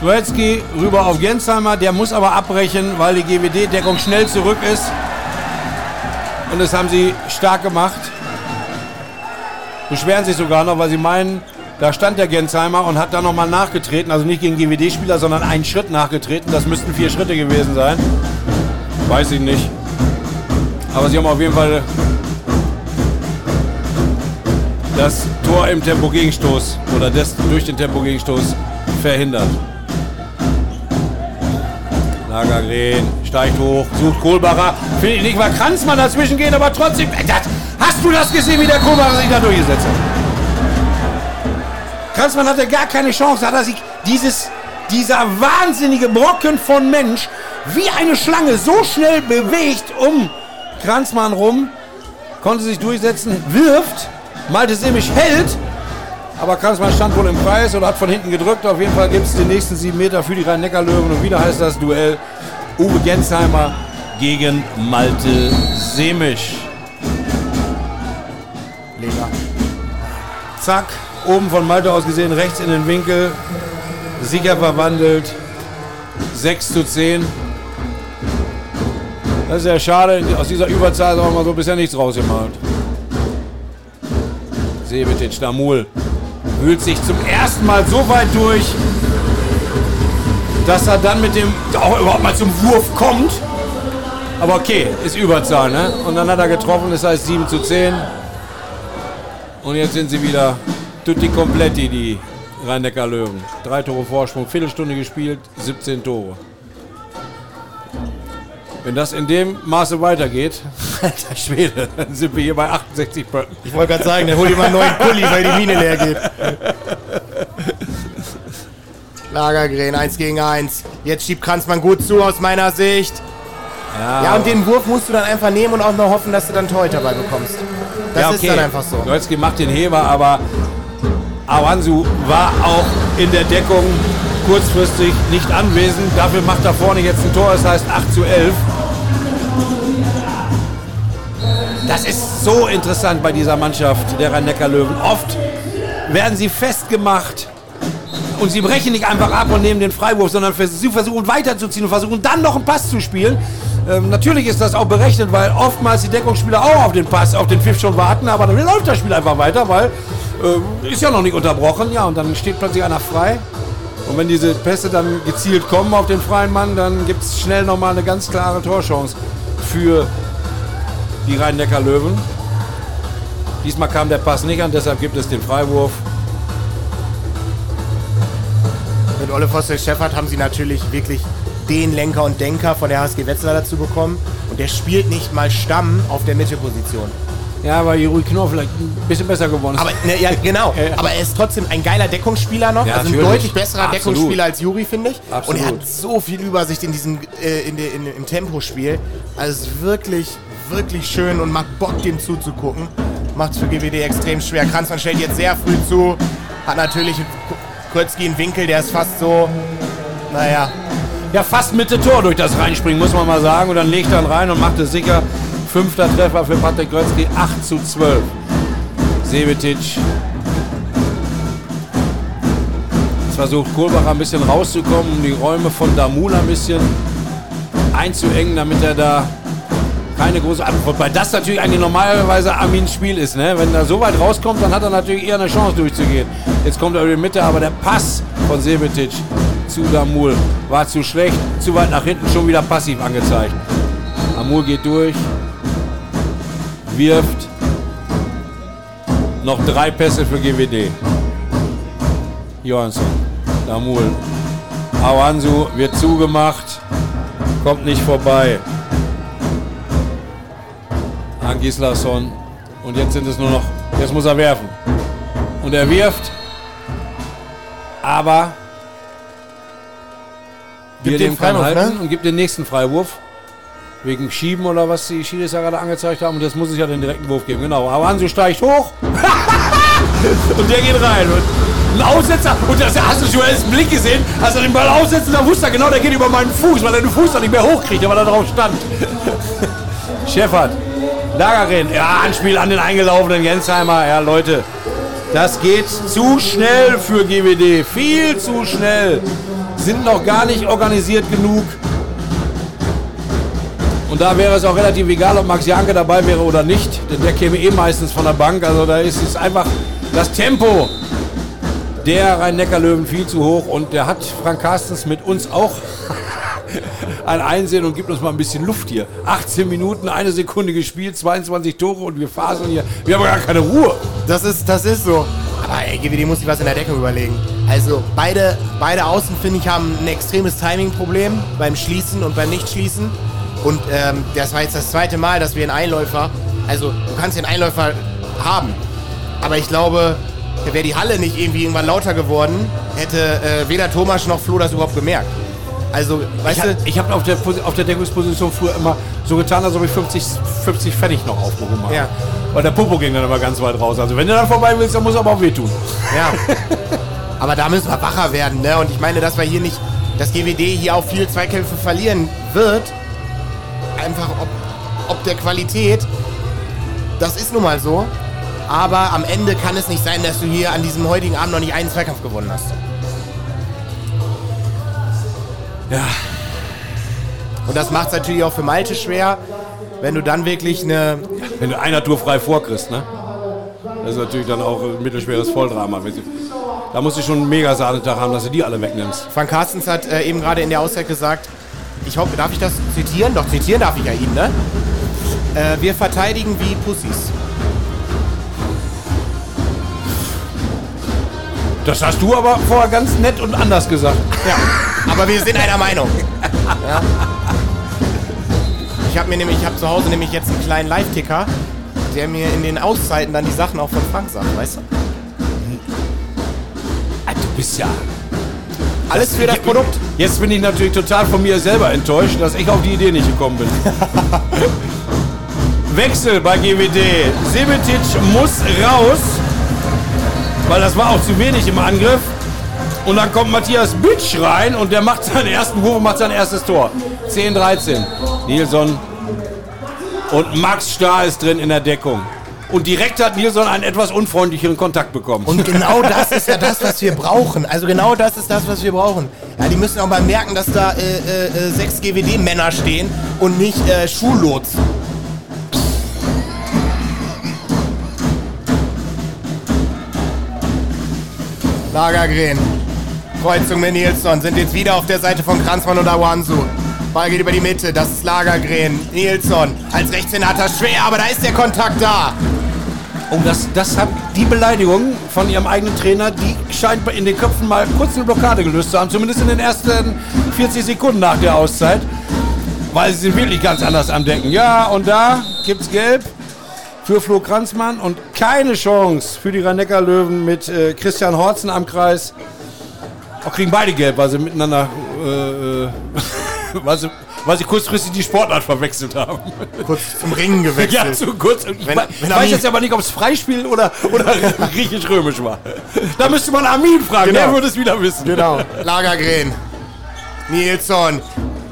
Goretzky rüber auf Gensheimer, der muss aber abbrechen, weil die GWD-Deckung schnell zurück ist. Und das haben sie stark gemacht. Beschweren sich sogar noch, weil sie meinen, da stand der Gensheimer und hat da nochmal nachgetreten. Also nicht gegen GWD-Spieler, sondern einen Schritt nachgetreten. Das müssten vier Schritte gewesen sein. Weiß ich nicht. Aber sie haben auf jeden Fall das Tor im Tempo-Gegenstoß oder das durch den Tempo-Gegenstoß verhindert. Lagergren steigt hoch, sucht Kohlbacher. Finde ich nicht, weil Kranzmann dazwischen geht, aber trotzdem. Das, hast du das gesehen, wie der Kohlbacher sich da durchgesetzt hat? Kranzmann hatte gar keine Chance. Hat er sich dieses, dieser wahnsinnige Brocken von Mensch wie eine Schlange so schnell bewegt um Kranzmann rum, konnte sich durchsetzen, wirft, Malte Semisch hält, aber Kranzmann stand wohl im Kreis und hat von hinten gedrückt. Auf jeden Fall gibt es den nächsten sieben Meter für die Rhein-Neckar-Löwen. Und wieder heißt das Duell Uwe Gensheimer gegen Malte Semisch. Leger. Zack, oben von Malte aus gesehen, rechts in den Winkel. Sicher verwandelt. 6 zu 10. Das ist ja schade, aus dieser Überzahl haben wir so bisher nichts rausgemacht. Sebetic, Stamul wühlt sich zum ersten Mal so weit durch, dass er dann mit dem auch überhaupt mal zum Wurf kommt. Aber okay, ist Überzahl, ne? Und dann hat er getroffen, das heißt 7 zu 10. Und jetzt sind sie wieder tutti completi, die Rhein-Neckar Löwen. Drei Tore Vorsprung, Viertelstunde gespielt, 17 Tore. Wenn das in dem Maße weitergeht, alter Schwede, dann sind wir hier bei 68 Böcken. Ich wollte gerade sagen, dann hol dir mal einen neuen Pulli, weil die Mine leer geht. Lagergren, 1 gegen 1. Jetzt schiebt Kranzmann gut zu aus meiner Sicht. Ja, und den Wurf musst du dann einfach nehmen und auch noch hoffen, dass du dann Torhüter dabei bekommst. Das ja, okay. ist dann einfach so. Golski macht den Heber, aber Awansu war auch in der Deckung kurzfristig nicht anwesend. Dafür macht er vorne jetzt ein Tor, das heißt 8 zu 11. Das ist so interessant bei dieser Mannschaft der Rhein-Neckar-Löwen. Oft werden sie festgemacht und sie brechen nicht einfach ab und nehmen den Freiwurf, sondern sie versuchen weiterzuziehen und versuchen dann noch einen Pass zu spielen. Ähm, natürlich ist das auch berechnet, weil oftmals die Deckungsspieler auch auf den Pass, auf den Pfiff schon warten, aber dann läuft das Spiel einfach weiter, weil äh, ist ja noch nicht unterbrochen. Ja, und dann steht plötzlich einer frei. Und wenn diese Pässe dann gezielt kommen auf den freien Mann, dann gibt es schnell nochmal eine ganz klare Torchance für die Rhein-Neckar-Löwen. Diesmal kam der Pass nicht an, deshalb gibt es den Freiwurf. Mit Olle Foster-Scheffert haben sie natürlich wirklich den Lenker und Denker von der HSG Wetzlar dazu bekommen. Und der spielt nicht mal Stamm auf der Mittelposition. Ja, weil Juri Knorr vielleicht ein bisschen besser geworden ist. Aber, ne, ja, genau. Aber er ist trotzdem ein geiler Deckungsspieler noch. Ja, also ein natürlich. deutlich besserer Absolut. Deckungsspieler als Juri, finde ich. Und Absolut. er hat so viel Übersicht in diesem, äh, in der, in, im Tempospiel. Also wirklich, wirklich schön und macht Bock, dem zuzugucken. Macht es für GWD extrem schwer. Kranzmann stellt jetzt sehr früh zu. Hat natürlich Kurzki einen Winkel, der ist fast so, naja, Ja, fast Mitte Tor durch das Reinspringen, muss man mal sagen. Und dann legt er ihn rein und macht es sicher. Fünfter Treffer für Patrick Grötzky, 8 zu 12. Sebetic. Versucht Kohlbacher ein bisschen rauszukommen, um die Räume von Damula ein bisschen einzuengen, damit er da keine große Antwort. Weil das natürlich eigentlich normalerweise Armins Spiel ist. Ne? Wenn er so weit rauskommt, dann hat er natürlich eher eine Chance durchzugehen. Jetzt kommt er über die Mitte, aber der Pass von Sebetic zu Damul war zu schlecht, zu weit nach hinten, schon wieder passiv angezeigt. Amul geht durch, wirft noch drei Pässe für GWD. Johansson, Damul, Awansu wird zugemacht, kommt nicht vorbei. An Gislason und jetzt sind es nur noch, jetzt muss er werfen. Und er wirft, aber Gibt Bierdem den kann Freiwurf, halten ne? und gibt den nächsten Freiwurf. Wegen Schieben oder was die Schiedis ja gerade angezeigt haben. Und jetzt muss es ja den direkten Wurf geben. Genau. Aber Hansu steigt hoch. und der geht rein. Und ein Aussetzer. Und das hast du schon erst Blick gesehen. Als er den Ball aussetzt, da wusste er genau, der geht über meinen Fuß, weil er den Fuß dann nicht mehr hochkriegt, weil er drauf stand. Schäffert. Lagerin. Ja, Anspiel an den eingelaufenen Gensheimer. Ja, Leute. Das geht zu schnell für GWD. Viel zu schnell. Sind noch gar nicht organisiert genug. Und da wäre es auch relativ egal, ob Max Janke dabei wäre oder nicht. Denn der käme eh meistens von der Bank. Also da ist es einfach das Tempo der Rhein-Neckar-Löwen viel zu hoch. Und der hat Frank Carstens mit uns auch ein Einsehen und gibt uns mal ein bisschen Luft hier. 18 Minuten, eine Sekunde gespielt, 22 Tore und wir faseln hier. Wir haben gar keine Ruhe. Das ist, das ist so. Aber ey, GWD muss sich was in der Deckung überlegen. Also beide, beide Außen, finde ich, haben ein extremes Timing-Problem beim Schließen und beim Nicht-Schließen. Und ähm, das war jetzt das zweite Mal, dass wir einen Einläufer, also du kannst den Einläufer haben, aber ich glaube, wäre die Halle nicht irgendwie irgendwann lauter geworden, hätte äh, weder Thomas noch Flo das überhaupt gemerkt. Also, weißt Ich, du, hab- ich habe auf der, auf der Deckungsposition früher immer so getan, als ob ich 50, 50 Pfennig noch aufgehoben habe. Ja. Weil der Popo ging dann immer ganz weit raus. Also wenn du dann vorbei willst, dann muss er aber auch wehtun. Ja. Aber da müssen wir wacher werden, ne? Und ich meine, dass wir hier nicht, dass GWD hier auch viel Zweikämpfe verlieren wird, einfach ob, ob der Qualität, das ist nun mal so. Aber am Ende kann es nicht sein, dass du hier an diesem heutigen Abend noch nicht einen Zweikampf gewonnen hast. Ja. Und das macht es natürlich auch für Malte schwer, wenn du dann wirklich eine. Wenn du einer Tour frei vorkriegst, ne? Das ist natürlich dann auch ein mittelschweres Volldrama. Da musst du schon einen mega Sahnetag haben, dass du die alle wegnimmst. Frank Carstens hat äh, eben gerade in der Auszeit gesagt, ich hoffe, darf ich das zitieren? Doch, zitieren darf ich ja ihn, ne? Äh, wir verteidigen wie Pussys. Das hast du aber vorher ganz nett und anders gesagt. Ja, aber wir sind einer Meinung. Ich habe mir nämlich, ich habe zu Hause nämlich jetzt einen kleinen Live-Ticker, der mir in den Auszeiten dann die Sachen auch von Frank sagt, weißt du? Ah, Du bist ja. Alles für das Produkt. Jetzt bin ich natürlich total von mir selber enttäuscht, dass ich auf die Idee nicht gekommen bin. Wechsel bei GWD. Sebetic muss raus, weil das war auch zu wenig im Angriff. Und dann kommt Matthias Bütsch rein und der macht seinen ersten Wurf und macht sein erstes Tor. 10-13. Nilsson und Max Starr ist drin in der Deckung. Und direkt hat Nilsson einen etwas unfreundlicheren Kontakt bekommen. Und genau das ist ja das, was wir brauchen. Also genau das ist das, was wir brauchen. Ja, die müssen auch mal merken, dass da äh, äh, äh, sechs GWD-Männer stehen und nicht äh, Schullots. Lagergren. Kreuzung mit Nilsson sind jetzt wieder auf der Seite von Kranzmann und Awansu. Ball geht über die Mitte, das ist Lagergren. Nilsson als Rechtshänder schwer, aber da ist der Kontakt da. Oh, das, das hat die Beleidigung von ihrem eigenen Trainer, die scheint in den Köpfen mal kurz eine Blockade gelöst zu haben, zumindest in den ersten 40 Sekunden nach der Auszeit. Weil sie sind wirklich ganz anders am Denken. Ja, und da gibt's Gelb für Flo Kranzmann und keine Chance für die rhein löwen mit äh, Christian Horzen am Kreis. Auch kriegen beide Gelb, weil sie miteinander, äh, äh, weil, sie, weil sie kurzfristig die Sportart verwechselt haben. Kurz zum Ringen gewechselt. Ja, zu kurz. Ich Wenn- wenn weiß jetzt aber nicht, ob es Freispiel oder, oder griechisch-römisch war. Da müsste man Armin fragen, Genau. der würde es wieder wissen. Genau. Lagergren. Nilsson.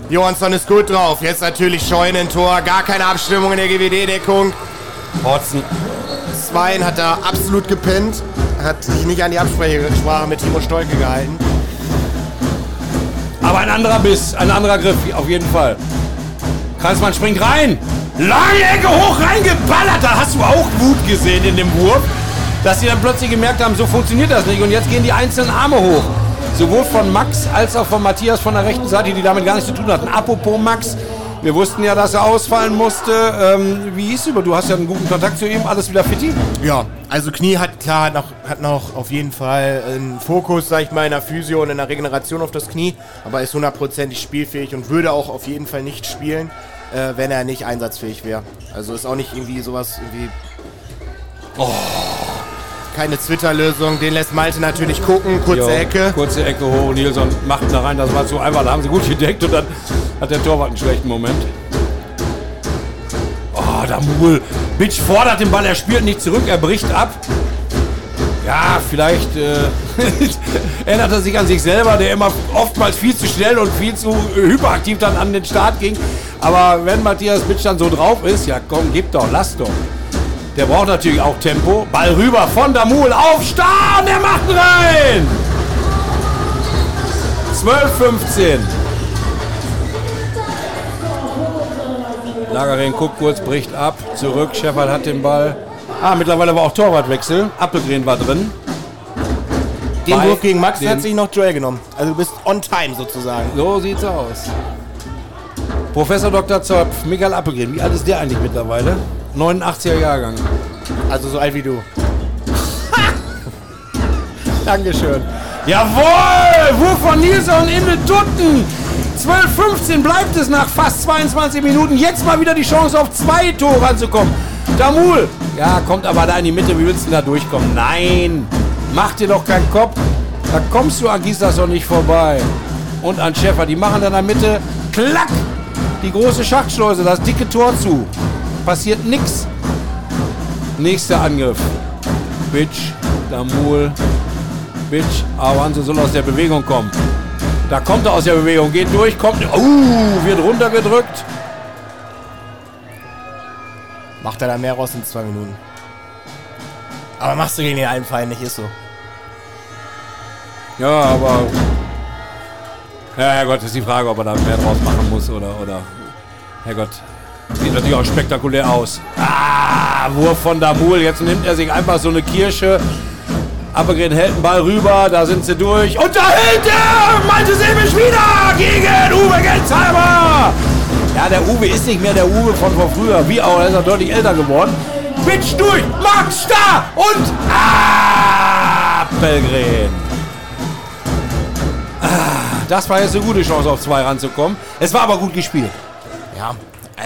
Johansson ist gut drauf. Jetzt natürlich Scheunentor. Gar keine Abstimmung in der GWD-Deckung. Horzen. Zwein hat da absolut gepennt. Hat sich nicht an die Absprache mit Timo Stolke gehalten. Ein anderer Biss, ein anderer Griff, auf jeden Fall. Kranzmann springt rein. Lange Ecke hoch reingeballert. Da hast du auch Wut gesehen in dem Wurf. Dass sie dann plötzlich gemerkt haben, so funktioniert das nicht. Und jetzt gehen die einzelnen Arme hoch. Sowohl von Max als auch von Matthias von der rechten Seite, die damit gar nichts zu tun hatten. Apropos Max, wir wussten ja, dass er ausfallen musste. Ähm, wie hieß über? Du hast ja einen guten Kontakt zu ihm. Alles wieder fitti? Ja, also Knie hat klar hat noch, hat noch auf jeden Fall einen Fokus, sag ich mal, in der Physio und in der Regeneration auf das Knie, aber ist hundertprozentig spielfähig und würde auch auf jeden Fall nicht spielen, äh, wenn er nicht einsatzfähig wäre. Also ist auch nicht irgendwie sowas irgendwie. Keine Twitter-Lösung, den lässt Malte natürlich gucken, kurze Jo, Ecke. Kurze Ecke hoch. Nilsson macht da rein. Das war zu einfach. Da haben sie gut gedeckt und dann hat der Torwart einen schlechten Moment. Oh, da Mul. Bitch fordert den Ball. Er spielt nicht zurück. Er bricht ab. Ja, vielleicht äh, erinnert er sich an sich selber, der immer oftmals viel zu schnell und viel zu hyperaktiv dann an den Start ging. Aber wenn Matthias Bitsch dann so drauf ist, ja komm, gib doch, lass doch. Der braucht natürlich auch Tempo. Ball rüber von Damul auf Starr und er macht ihn rein. 12-15. Lagerring guckt kurz, bricht ab, zurück. Schäffert hat den Ball. Ah, mittlerweile war auch Torwartwechsel. Appelgren war drin. Den Bei Wurf gegen Max hat sich noch Joel genommen. Also du bist on time sozusagen. So sieht's aus. Professor Dr. Zopf, Michael Appelgren. Wie alt ist der eigentlich mittlerweile? 89er Jahrgang. Also so alt wie du. Dankeschön. Jawohl! Wurf von Nilsson in den Dutten. 12-15 bleibt es nach fast 22 Minuten. Jetzt mal wieder die Chance auf zwei Tore ranzukommen. Damul. Ja, kommt aber da in die Mitte. Wie willst du da durchkommen? Nein. Mach dir doch keinen Kopf. Da kommst du an Gislas doch nicht vorbei. Und an Schäfer. Die machen dann in der Mitte. Klack! Die große Schachtschleuse. Das dicke Tor zu. Passiert nix. Nächster Angriff. Bitch. Damul. Bitch, Awanzo soll aus der Bewegung kommen. Da kommt er aus der Bewegung, geht durch, kommt. Uh, wird runtergedrückt. Macht er da mehr raus in zwei Minuten. Aber machst du gegen den einen Verein nicht, ist so. Ja, aber. Ja, Herrgott, ist die Frage, ob er da mehr draus machen muss oder. oder Herrgott. Sieht natürlich auch spektakulär aus. Ah, Wurf von Damul. Jetzt nimmt er sich einfach so eine Kirsche. Appelgren hält den Ball rüber, da sind sie durch. Und da hält er! Malte Sebisch wieder gegen Uwe Gensheimer! Ja, der Uwe ist nicht mehr der Uwe von vor früher. Wie auch, er ist er deutlich älter geworden. Pitch durch, Max da und Appelgren. Ah, das war jetzt eine gute Chance, auf zwei ranzukommen. Es war aber gut gespielt. Ja,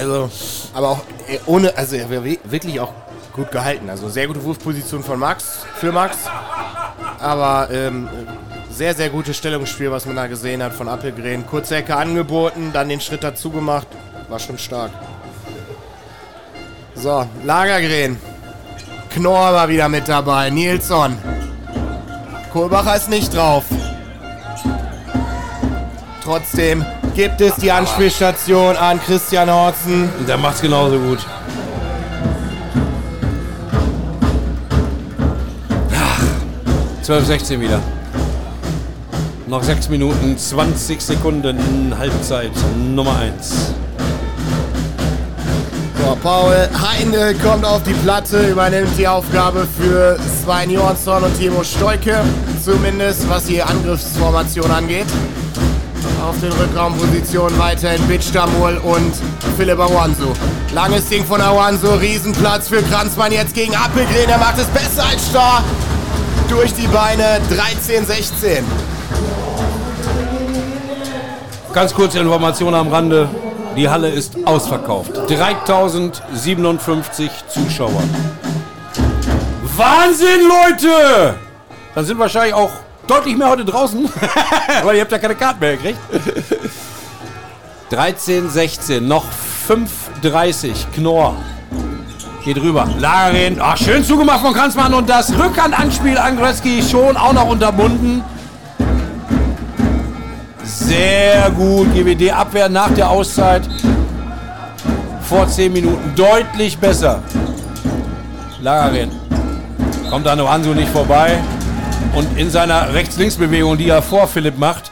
Also, aber auch äh, ohne, also er wäre wirklich auch gut gehalten. Also sehr gute Wurfposition von Max, für Max. Aber ähm, sehr, sehr gutes Stellungsspiel, was man da gesehen hat von Appelgren. Kurze Ecke angeboten, dann den Schritt dazu gemacht. War schon stark. So, Lagergren. Knorr war wieder mit dabei. Nilsson. Kohlbacher ist nicht drauf. Trotzdem gibt es die Anspielstation an Christian Horzen. Der macht's genauso gut. 12, 16 wieder. Noch 6 Minuten, 20 Sekunden, Halbzeit Nummer 1. So, Paul Heine kommt auf die Platte, übernimmt die Aufgabe für Svein Johansson und Timo Stoike. Zumindest was die Angriffsformation angeht. Auf den Rückraumpositionen weiterhin Bitch Damol und Philipp Awansu. Langes Ding von Awansu, Riesenplatz für Kranzmann jetzt gegen Appelgren. Er macht es besser als Star durch die Beine 13-16. Ganz kurze Information am Rande. Die Halle ist ausverkauft. 3057 Zuschauer. Wahnsinn, Leute! Dann sind wahrscheinlich auch deutlich mehr heute draußen. Weil ihr habt ja keine Karten mehr gekriegt. 13, 16, noch 5,30. Knorr. Geht rüber. Lagerin. Ach, schön zugemacht von Kranzmann und das Rückhandanspiel an Gretzky schon auch noch unterbunden. Sehr gut. GWD Abwehr nach der Auszeit. Vor 10 Minuten. Deutlich besser. Lagerin. Kommt an Ansu nicht vorbei. Und in seiner Rechts-Links-Bewegung, die er vor Philipp macht,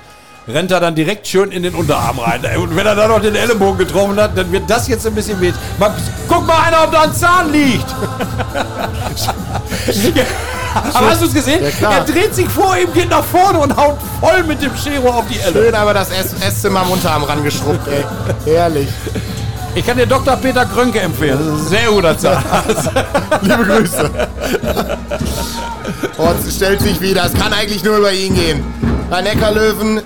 rennt er dann direkt schön in den Unterarm rein. Und wenn er dann noch den Ellenbogen getroffen hat, dann wird das jetzt ein bisschen weh. Mal, guck mal einer, ob da ein Zahn liegt. aber hast du es gesehen? Ja, er dreht sich vor ihm, geht nach vorne und haut voll mit dem Schero auf die Elle. Schön aber das Ess- Esszimmer am Unterarm rangeschrubbt, ey. Herrlich. Ich kann dir Dr. Peter Krönke empfehlen. Das ist ein sehr guter Zahnarzt. Liebe Grüße. Horst stellt sich wieder. Es kann eigentlich nur über ihn gehen. Bei Neckarlöwen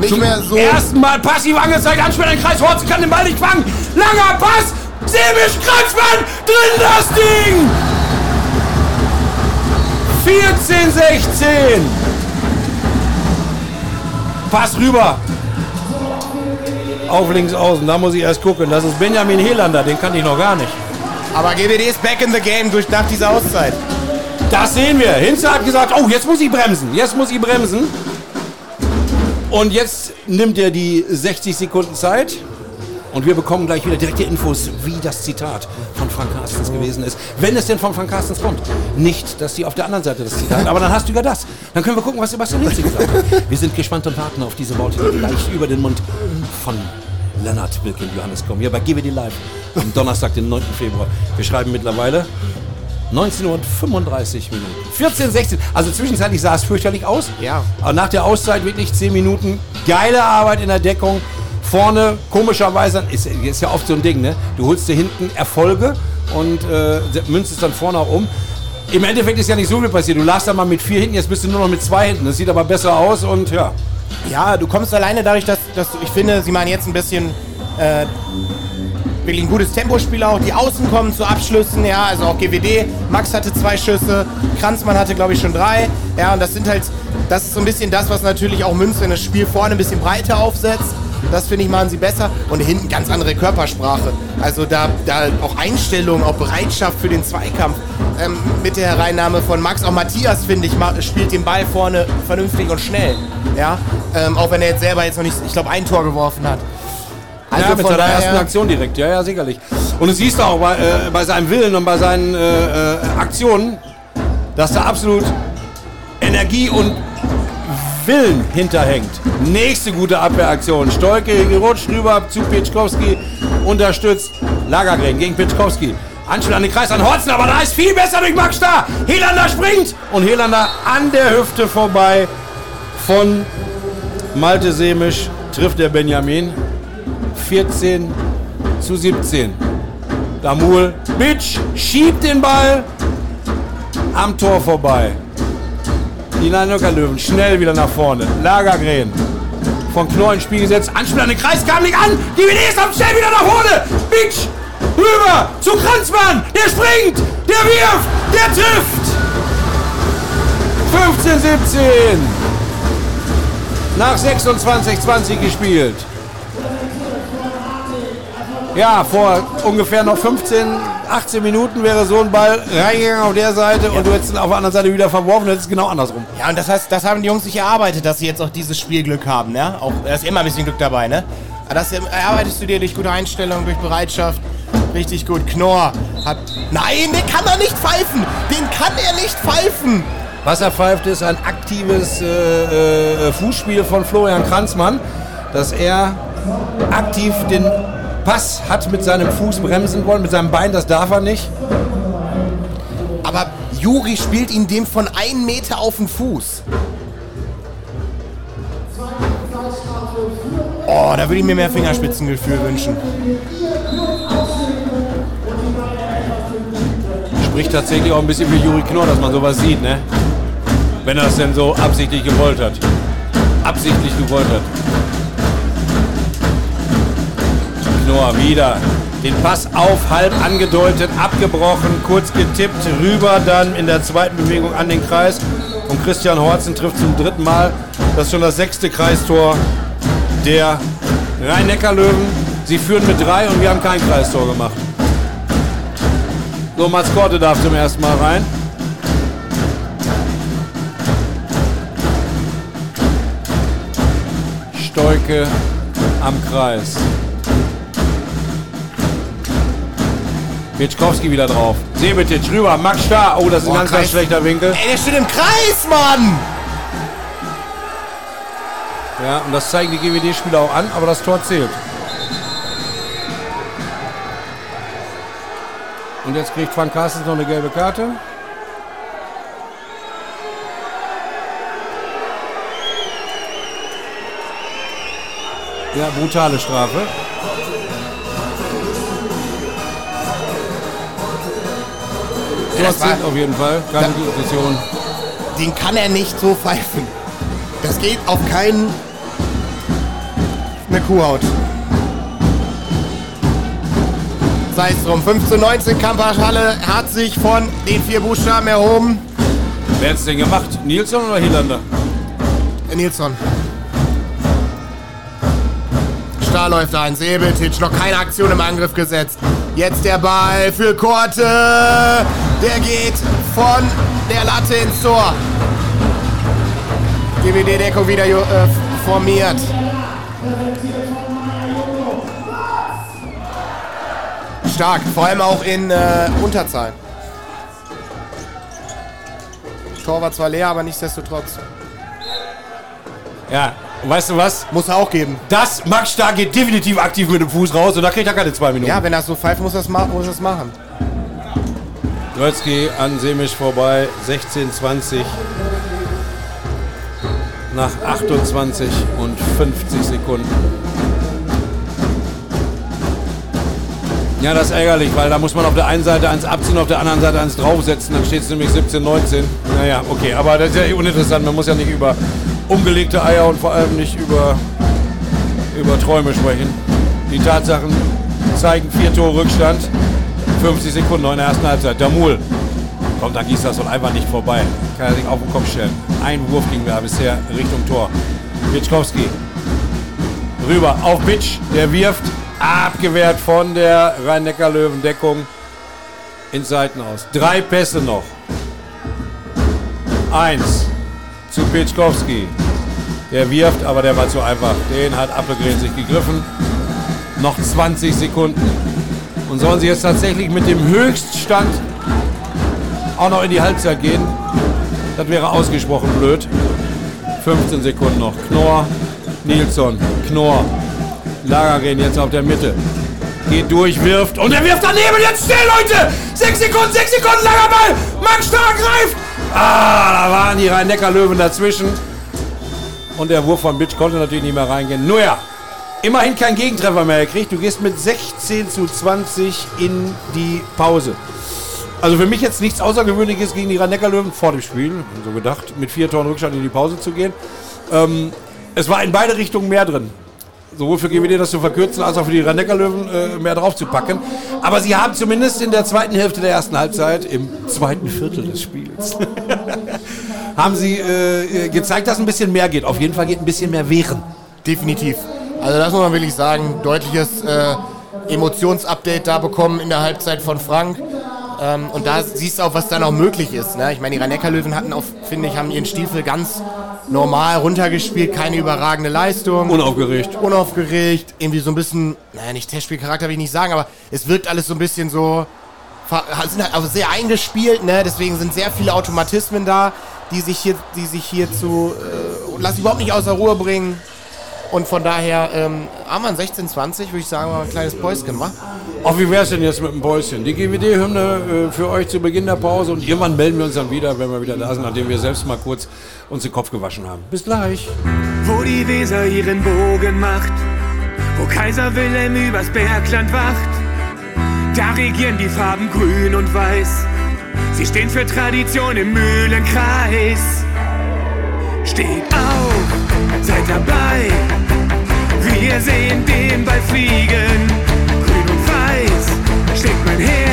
nicht mehr so. Ersten Mal passiv angezeigt, Anspieler Kreis, Horst kann den Ball nicht fangen. Langer Pass, Semisch, Kranzmann, drin das Ding! 14, 16. Pass rüber. Auf links außen, da muss ich erst gucken. Das ist Benjamin Helander, den kannte ich noch gar nicht. Aber GWD ist back in the game durch nach dieser Auszeit. Das sehen wir. Hinze hat gesagt, oh, jetzt muss ich bremsen. Jetzt muss ich bremsen. Und jetzt nimmt er die 60 Sekunden Zeit. Und wir bekommen gleich wieder direkte Infos, wie das Zitat von Frank Carstens gewesen ist. Wenn es denn von Frank Carstens kommt. Nicht, dass die auf der anderen Seite das Zitat, aber dann hast du ja das. Dann können wir gucken, was Sebastian Hinze gesagt hat. Wir sind gespannt und warten auf diese Worte, die gleich über den Mund von Lennart Wilken Johannes kommen. Hier bei GWD Live am Donnerstag, den 9. Februar. Wir schreiben mittlerweile 19 Uhr und 35 Minuten. 14, 16. Also zwischenzeitlich sah es fürchterlich aus. Ja. Aber nach der Auszeit wirklich 10 Minuten. Geile Arbeit in der Deckung. Vorne, komischerweise, ist, ist ja oft so ein Ding, ne? Du holst dir hinten Erfolge und äh, münzt es dann vorne auch um. Im Endeffekt ist ja nicht so viel passiert. Du lagst da mal mit vier hinten, jetzt bist du nur noch mit zwei hinten. Das sieht aber besser aus und ja. Ja, du kommst alleine dadurch, dass, dass du, ich finde, sie machen jetzt ein bisschen äh, wirklich ein gutes Tempospiel auch. Die Außen kommen zu Abschlüssen, ja, also auch GWD. Max hatte zwei Schüsse, Kranzmann hatte, glaube ich, schon drei. Ja, und das sind halt, das ist so ein bisschen das, was natürlich auch Münster in das Spiel vorne ein bisschen breiter aufsetzt. Das finde ich, machen sie besser. Und hinten ganz andere Körpersprache. Also da, da auch Einstellung, auch Bereitschaft für den Zweikampf. Ähm, mit der Hereinnahme von Max. Auch Matthias, finde ich, spielt den Ball vorne vernünftig und schnell. Ja, ähm, auch wenn er jetzt selber jetzt noch nicht, ich glaube, ein Tor geworfen hat. Also ja, mit von seiner ersten Aktion direkt. Ja, ja, sicherlich. Und du siehst auch bei, äh, bei seinem Willen und bei seinen äh, äh, Aktionen, dass da absolut Energie und Willen hinterhängt. Nächste gute Abwehraktion. Stolke gerutscht rüber zu Pieczkowski, unterstützt Lagergren gegen Pieczkowski. Anspiel an den Kreis an Horzen, aber da ist viel besser durch Max da. Helander springt und Helander an der Hüfte vorbei von Malte Semisch trifft der Benjamin. 14 zu 17. Damul Bitch schiebt den Ball am Tor vorbei. Die Nanoka Löwen schnell wieder nach vorne. Lagergren. von Knorr ins Spiel gesetzt. Anspiel an den Kreis, kam nicht an. GWD ist am schnell wieder nach vorne. Beach rüber zu Kranzmann. Der springt, der wirft, der trifft. 15, 17. Nach 26, 20 gespielt. Ja, vor ungefähr noch 15, 18 Minuten wäre so ein Ball reingegangen auf der Seite und du hättest ihn auf der anderen Seite wieder verworfen, hättest es genau andersrum. Ja, und das heißt, das haben die Jungs sich erarbeitet, dass sie jetzt auch dieses Spielglück haben, ne? Auch, da ist immer ein bisschen Glück dabei, ne? Aber das erarbeitest du dir durch gute Einstellung, durch Bereitschaft. Richtig gut. Knorr hat. Nein, den kann er nicht pfeifen! Den kann er nicht pfeifen! Was er pfeift, ist ein aktives äh, äh, Fußspiel von Florian Kranzmann, dass er aktiv den Pass hat mit seinem Fuß bremsen wollen, mit seinem Bein, das darf er nicht. Aber Juri spielt ihn dem von einem Meter auf den Fuß. Oh, da würde ich mir mehr Fingerspitzengefühl wünschen. Spricht tatsächlich auch ein bisschen für Juri Knorr, dass man sowas sieht, ne? Wenn er es denn so absichtlich gewollt hat. Absichtlich gewollt hat. Knorr wieder. Den Pass auf, halb angedeutet, abgebrochen, kurz getippt, rüber dann in der zweiten Bewegung an den Kreis. Und Christian Horzen trifft zum dritten Mal. Das ist schon das sechste Kreistor der Rhein-Neckar-Löwen. Sie führen mit drei und wir haben kein Kreistor gemacht. So, Mats Korte darf zum ersten Mal rein. Stolke am Kreis. Pitschkowski wieder drauf. Sebetic rüber, Max Starr. Oh, das ist ein Boah, ganz, ganz Kreis. schlechter Winkel. Ey, der steht im Kreis, Mann! Ja, und das zeigen die GWD-Spieler auch an, aber das Tor zählt. Und jetzt kriegt Van Carstens noch eine gelbe Karte. Ja, brutale Strafe. Das war- auf jeden Fall. Keine Diskussion. Den kann er nicht so pfeifen. Das geht auf keinen. Eine Kuhhaut. Sei es drum. 15-19 Kampfhalle hat sich von den vier Buchstaben erhoben. Wer hat es denn gemacht? Nilsson oder Hilander? Äh, Nilsson. Stahl läuft ein. Sebetic noch keine Aktion im Angriff gesetzt. Jetzt der Ball für Korte. Der geht von der Latte ins Tor. GWD-Deckung wieder äh, formiert. Stark, vor allem auch in äh, Unterzahl. Tor war zwar leer, aber nichtsdestotrotz. Ja, weißt du was? Muss er auch geben. Das Max Stark geht definitiv aktiv mit dem Fuß raus und da kriegt er keine zwei Minuten. Ja, wenn er so pfeift, muss er es ma machen. Grötzky an Semisch vorbei, 16, 20. Nach 28 und 50 Sekunden. Ja, das ist ärgerlich, weil da muss man auf der einen Seite eins abziehen, auf der anderen Seite eins draufsetzen. Dann steht es nämlich 17, 19. Naja, okay, aber das ist ja uninteressant. Man muss ja nicht über umgelegte Eier und vor allem nicht über, über Träume sprechen. Die Tatsachen zeigen vier Tore Rückstand. 50 Sekunden noch in der ersten Halbzeit. Damul. Kommt, das wohl einfach nicht vorbei. Kann er sich auf den Kopf stellen. Ein Wurf ging da bisher Richtung Tor. Bitschkowski. Rüber auf Bitsch. Der wirft. Abgewehrt von der Rhein-Neckar-Löwen-Deckung ins Seitenaus. Drei Pässe noch. Eins zu Pitschkowski. Der wirft, aber der war zu einfach. Den hat Appelgren sich gegriffen. Noch 20 Sekunden. Und sollen sie jetzt tatsächlich mit dem Höchststand auch noch in die Halbzeit gehen? Das wäre ausgesprochen blöd. 15 Sekunden noch. Knorr, Nilsson, Knorr. Lagergren jetzt auf der Mitte. Geht durch, wirft und er wirft daneben. Jetzt schnell, Leute! 6 Sekunden, 6 Sekunden, langer Ball. Max Stark greift. Ah, da waren die Rhein-Neckar-Löwen dazwischen. Und der Wurf von Bitch konnte natürlich nicht mehr reingehen. Nur ja, immerhin kein Gegentreffer mehr gekriegt. Du gehst mit 16 zu 20 in die Pause. Also für mich jetzt nichts Außergewöhnliches gegen die Rhein-Neckar-Löwen vor dem Spiel, so gedacht, mit vier Toren Rückstand in die Pause zu gehen. Ähm, es war in beide Richtungen mehr drin. Sowohl für GWD das zu verkürzen, als auch für die rhein löwen äh, mehr draufzupacken. Aber sie haben zumindest in der zweiten Hälfte der ersten Halbzeit, im zweiten Viertel des Spiels, haben sie äh, gezeigt, dass ein bisschen mehr geht. Auf jeden Fall geht ein bisschen mehr Wehren. Definitiv. Also das muss man wirklich sagen. Deutliches äh, Emotionsupdate da bekommen in der Halbzeit von Frank. Ähm, und da siehst du auch, was da noch möglich ist. Ne? Ich meine, die rhein löwen hatten auch, finde ich, haben ihren Stiefel ganz normal runtergespielt, keine überragende Leistung. Unaufgeregt. Unaufgeregt, irgendwie so ein bisschen, naja, nicht Testspielcharakter will ich nicht sagen, aber es wirkt alles so ein bisschen so, sind halt auch sehr eingespielt, ne? deswegen sind sehr viele Automatismen da, die sich hier, die sich hier zu, äh, lass überhaupt nicht außer Ruhe bringen. Und von daher, ähm, Amann 1620, würde ich sagen, mal ein kleines Päuschen, wa? Ach, wie wär's denn jetzt mit dem Päuschen? Die GWD-Hymne äh, für euch zu Beginn der Pause und irgendwann melden wir uns dann wieder, wenn wir wieder da sind, nachdem wir selbst mal kurz uns den Kopf gewaschen haben. Bis gleich. Wo die Weser ihren Bogen macht, wo Kaiser Wilhelm übers Bergland wacht, da regieren die Farben grün und weiß. Sie stehen für Tradition im Mühlenkreis. Steht auf, seid dabei. Wir sehen den Ball fliegen. Grün und weiß schlägt mein Herz.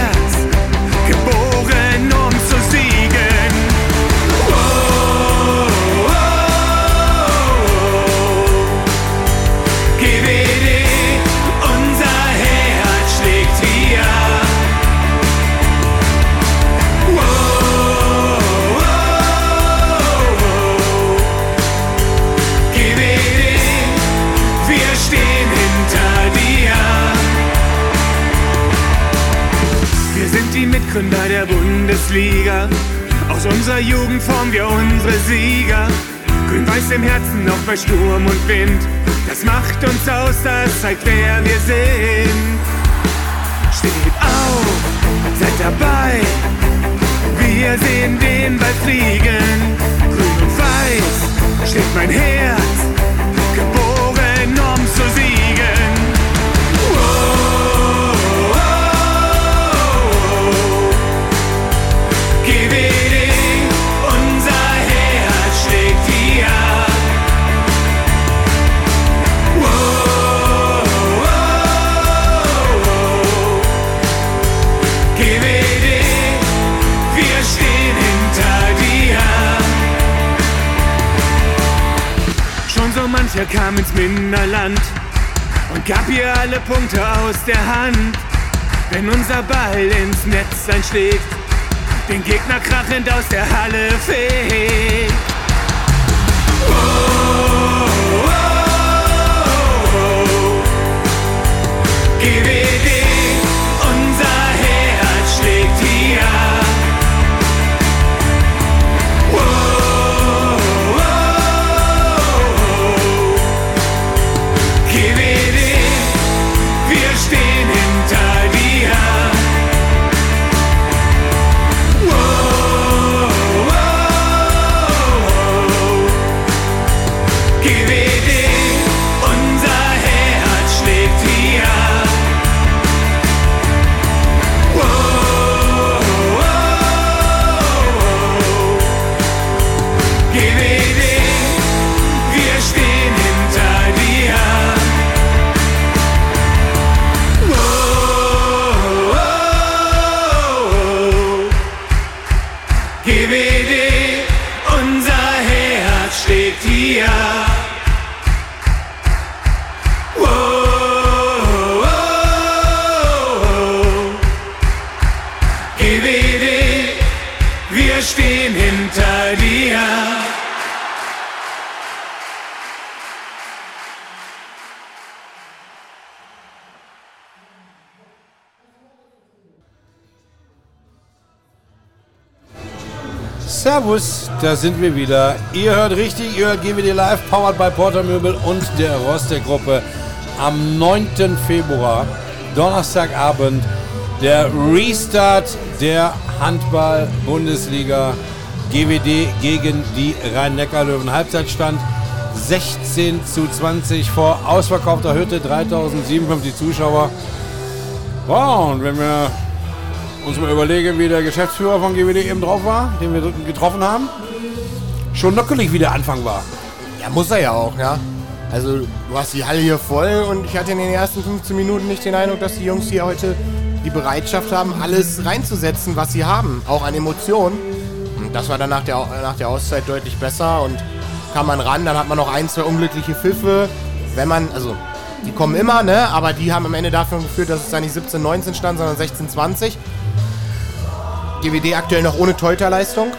Bei Sturm und Wind. Das macht uns aus, das zeigt, wer wir sind. Steht auf, seid dabei. Wir sehen den Ball fliegen. Grün und weiß schlägt mein Herz. Mancher kam ins Minderland und gab ihr alle Punkte aus der Hand. Wenn unser Ball ins Netz einschlägt, den Gegner krachend aus der Halle fegt. Da sind wir wieder. Ihr hört richtig, ihr hört GWD Live, powered by Porter Möbel und der Roster Gruppe. Am 9. Februar, Donnerstagabend, der Restart der Handball-Bundesliga GWD gegen die Rhein-Neckar-Löwen. Halbzeitstand 16 zu 20 vor ausverkaufter Hütte, 3057 Zuschauer. Wow, und wenn wir uns mal überlegen, wie der Geschäftsführer von GWD eben drauf war, den wir getroffen haben. Schon nockelig, wie der Anfang war. Ja, muss er ja auch, ja. Also, du hast die Halle hier voll und ich hatte in den ersten 15 Minuten nicht den Eindruck, dass die Jungs hier heute die Bereitschaft haben, alles reinzusetzen, was sie haben, auch an Emotionen. Und das war dann nach der, nach der Auszeit deutlich besser und kam man ran, dann hat man noch ein, zwei unglückliche Pfiffe. Wenn man, also die kommen immer, ne? Aber die haben am Ende dafür geführt, dass es dann nicht 17, 19 stand, sondern 16, 20. GWD aktuell noch ohne Teuterleistung.